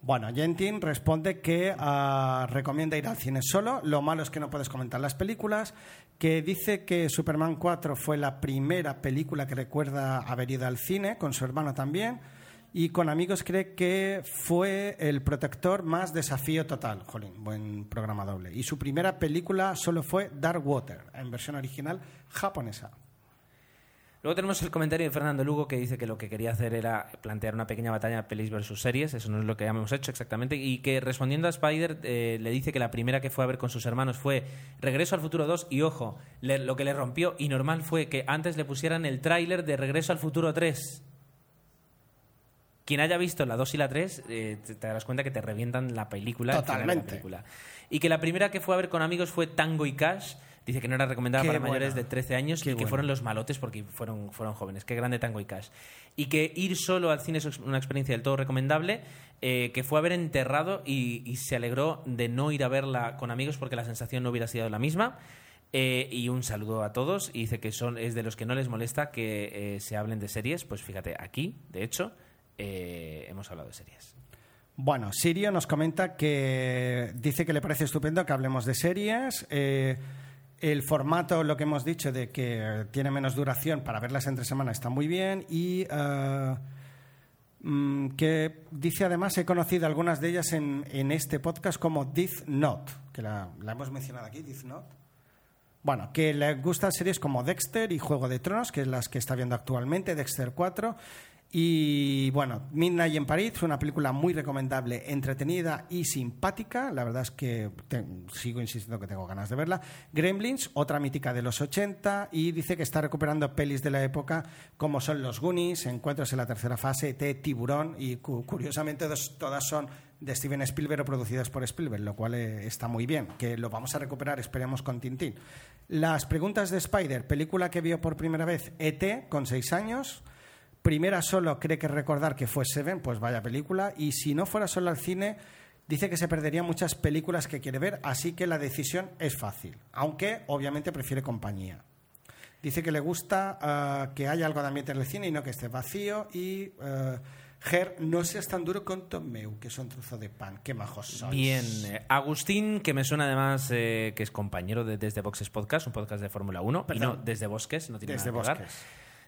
Bueno, Gentin responde que ah, recomienda ir al cine solo. Lo malo es que no puedes comentar las películas. Que dice que Superman 4 fue la primera película que recuerda haber ido al cine, con su hermano también. Y con amigos cree que fue el protector más desafío total. Jolín, buen programa doble. Y su primera película solo fue Dark Water, en versión original japonesa. Luego tenemos el comentario de Fernando Lugo que dice que lo que quería hacer era plantear una pequeña batalla de pelis versus series, eso no es lo que hemos hecho exactamente, y que respondiendo a Spider eh, le dice que la primera que fue a ver con sus hermanos fue Regreso al Futuro 2 y ojo, lo que le rompió y normal fue que antes le pusieran el tráiler de Regreso al Futuro 3. Quien haya visto la 2 y la 3 eh, te, te darás cuenta que te revientan la película. de la Totalmente. película. Y que la primera que fue a ver con amigos fue Tango y Cash. Dice que no era recomendada Qué para mayores de 13 años Qué y que buena. fueron los malotes porque fueron, fueron jóvenes. Qué grande Tango y Cash. Y que ir solo al cine es una experiencia del todo recomendable. eh, que fue a ver enterrado y, y se alegró de no ir a verla con amigos porque la sensación no hubiera sido la misma. Eh, y un saludo a todos. Y dice que son, es de los que no les molesta que eh, se hablen de series. Pues fíjate, aquí, de hecho, eh, hemos hablado de series. Bueno, Sirio nos comenta que dice que le parece estupendo que hablemos de series. eh, el formato, lo que hemos dicho, de que tiene menos duración para verlas entre semana está muy bien. Y eh, mm, que dice además, he conocido algunas de ellas en, este podcast como Death Note, que la, hemos mencionado aquí, Death Note. Bueno, que le gustan series como Dexter y Juego de Tronos, que es las que está viendo actualmente, Dexter 4. Y bueno, Midnight en París, una película muy recomendable, entretenida y simpática. La verdad es que sigo insistiendo que tengo ganas de verla. Gremlins, otra mítica de los 80, y dice que está recuperando pelis de la época como son Los Goonies, Encuentros en la tercera fase, T, Tiburón, y cu- curiosamente todas son de Steven Spielberg o producidas por Spielberg, lo cual eh, está muy bien, que lo vamos a recuperar, esperemos, con Tintín. Las preguntas de Spider, película que vio por primera vez ET con seis años. Primera solo cree que recordar que fue Seven, pues vaya película. Y si no fuera solo al cine, dice que se perdería muchas películas que quiere ver, así que la decisión es fácil, aunque obviamente prefiere compañía. Dice que le gusta ah, que haya algo de ambiente en el cine y no que esté vacío. Y ah, Ger, no seas tan duro con Tomeu, que es un trozo de pan. Qué majos sois. Bien, eh, Agustín, que me suena además eh, que es compañero de Desde Boxes Podcast, un podcast de Fórmula 1, y Perdón. no Desde Bosques, no tiene Desde nada que. Bosques.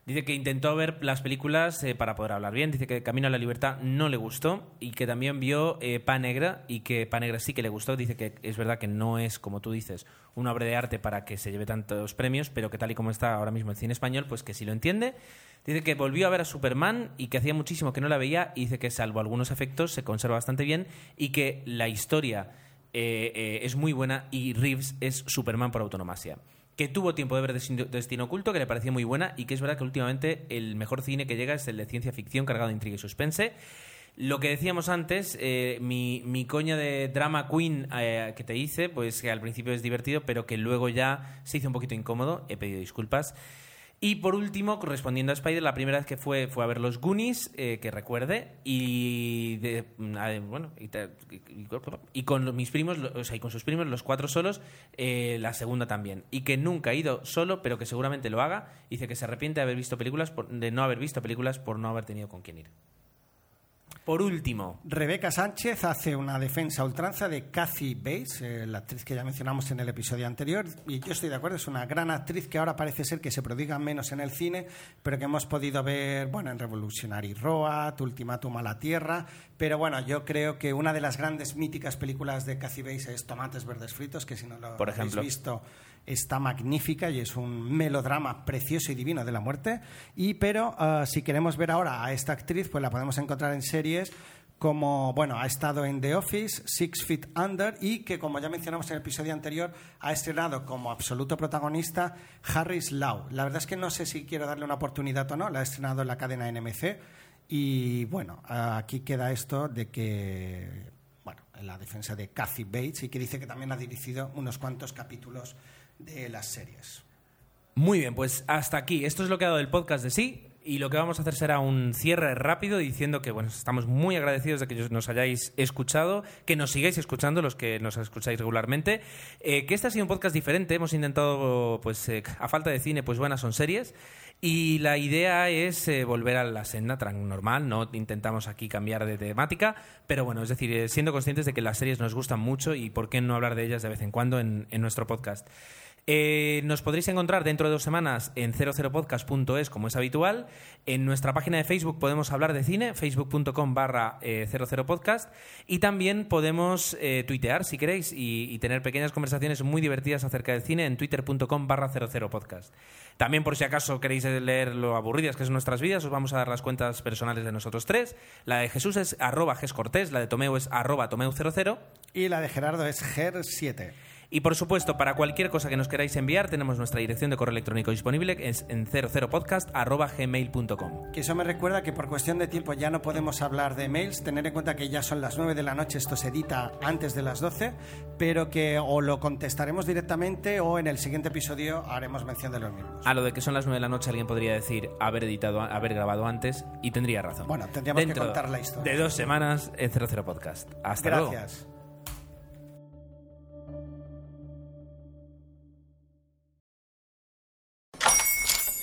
Dice que intentó ver las películas eh, para poder hablar bien. Dice que Camino a la Libertad no le gustó y que también vio eh, Pa Negra y que Pa Negra sí que le gustó. Dice que es verdad que no es, como tú dices, una obra de arte para que se lleve tantos premios, pero que tal y como está ahora mismo el cine español, pues que sí lo entiende. Dice que volvió a ver a Superman y que hacía muchísimo que no la veía y dice que salvo algunos efectos se conserva bastante bien y que la historia eh, eh, es muy buena y Reeves es Superman por autonomasia. Que tuvo tiempo de ver Destino, Oculto, que le pareció muy buena y que es verdad que últimamente el mejor cine que llega es el de ciencia ficción cargado de intriga y suspense. Lo que decíamos antes, eh, mi, mi coña de drama queen eh, que te hice, pues que al principio es divertido, pero que luego ya se hizo un poquito incómodo. He pedido disculpas. Y por último, correspondiendo a Spider, la primera vez que fue fue a ver los Goonies, eh, que recuerde, y de- bueno, y, y- con mis primos, o sea, y con sus primos, los cuatro solos, eh, la segunda también. Y que nunca ha ido solo, pero que seguramente lo haga. Dice que se arrepiente de haber visto películas, por- de no haber visto películas por no haber tenido con quién ir. Por último, Rebeca Sánchez hace una defensa a ultranza de Kathy Bates, eh, la actriz que ya mencionamos en el episodio anterior, y yo estoy de acuerdo, es una gran actriz que ahora parece ser que se prodiga menos en el cine, pero que hemos podido ver bueno, en Revolutionary Road, Ultimátum a la Tierra, pero bueno, yo creo que una de las grandes míticas películas de Kathy Bates es Tomates Verdes Fritos, que si no lo Por habéis visto está magnífica y es un melodrama precioso y divino de la muerte. Y pero ah, si queremos ver ahora a esta actriz, pues la podemos encontrar en series como, bueno, ha estado en The Office, Six Feet Under y que, como ya mencionamos en el episodio anterior, ha estrenado como absoluto protagonista Harris Lau. La verdad es que no sé si quiero darle una oportunidad o no, la ha estrenado en la cadena NMC y, bueno, aquí queda esto de que, bueno, en la defensa de Kathy Bates y que dice que también ha dirigido unos cuantos capítulos de las series. Muy bien, pues hasta aquí. Esto es lo que ha dado el podcast de sí. Y lo que vamos a hacer será un cierre rápido diciendo que bueno, estamos muy agradecidos de que nos hayáis escuchado, que nos sigáis escuchando los que nos escucháis regularmente, eh, que este ha sido un podcast diferente. Hemos intentado, pues eh, a falta de cine, pues buenas son series. Y la idea es eh, volver a la senda tan normal, no intentamos aquí cambiar de temática, pero bueno, es decir, siendo conscientes de que las series nos gustan mucho y por qué no hablar de ellas de vez en cuando en nuestro podcast. Eh, nos podréis encontrar dentro de dos semanas en 00podcast.es como es habitual. En nuestra página de Facebook podemos hablar de cine, facebook.com barra eh, 00podcast. Y también podemos eh, tuitear si queréis y, y tener pequeñas conversaciones muy divertidas acerca del cine en twitter.com barra 00podcast. También por si acaso queréis leer lo aburridas que son nuestras vidas, os vamos a dar las cuentas personales de nosotros tres. La de Jesús es arroba gescortés, la de Tomeu es arroba tomeu00. Y la de Gerardo es Ger7. Y por supuesto, para cualquier cosa que nos queráis enviar, tenemos nuestra dirección de correo electrónico disponible, es en 00podcast.gmail.com. Que eso me recuerda que por cuestión de tiempo ya no podemos hablar de mails, tener en cuenta que ya son las 9 de la noche, esto se edita antes de las 12, pero que o lo contestaremos directamente o en el siguiente episodio haremos mención de los mismos. A lo de que son las 9 de la noche, alguien podría decir haber editado, haber grabado antes, y tendría razón. Bueno, tendríamos que contar la historia. De dos semanas en 00 Podcast. Hasta luego. Gracias.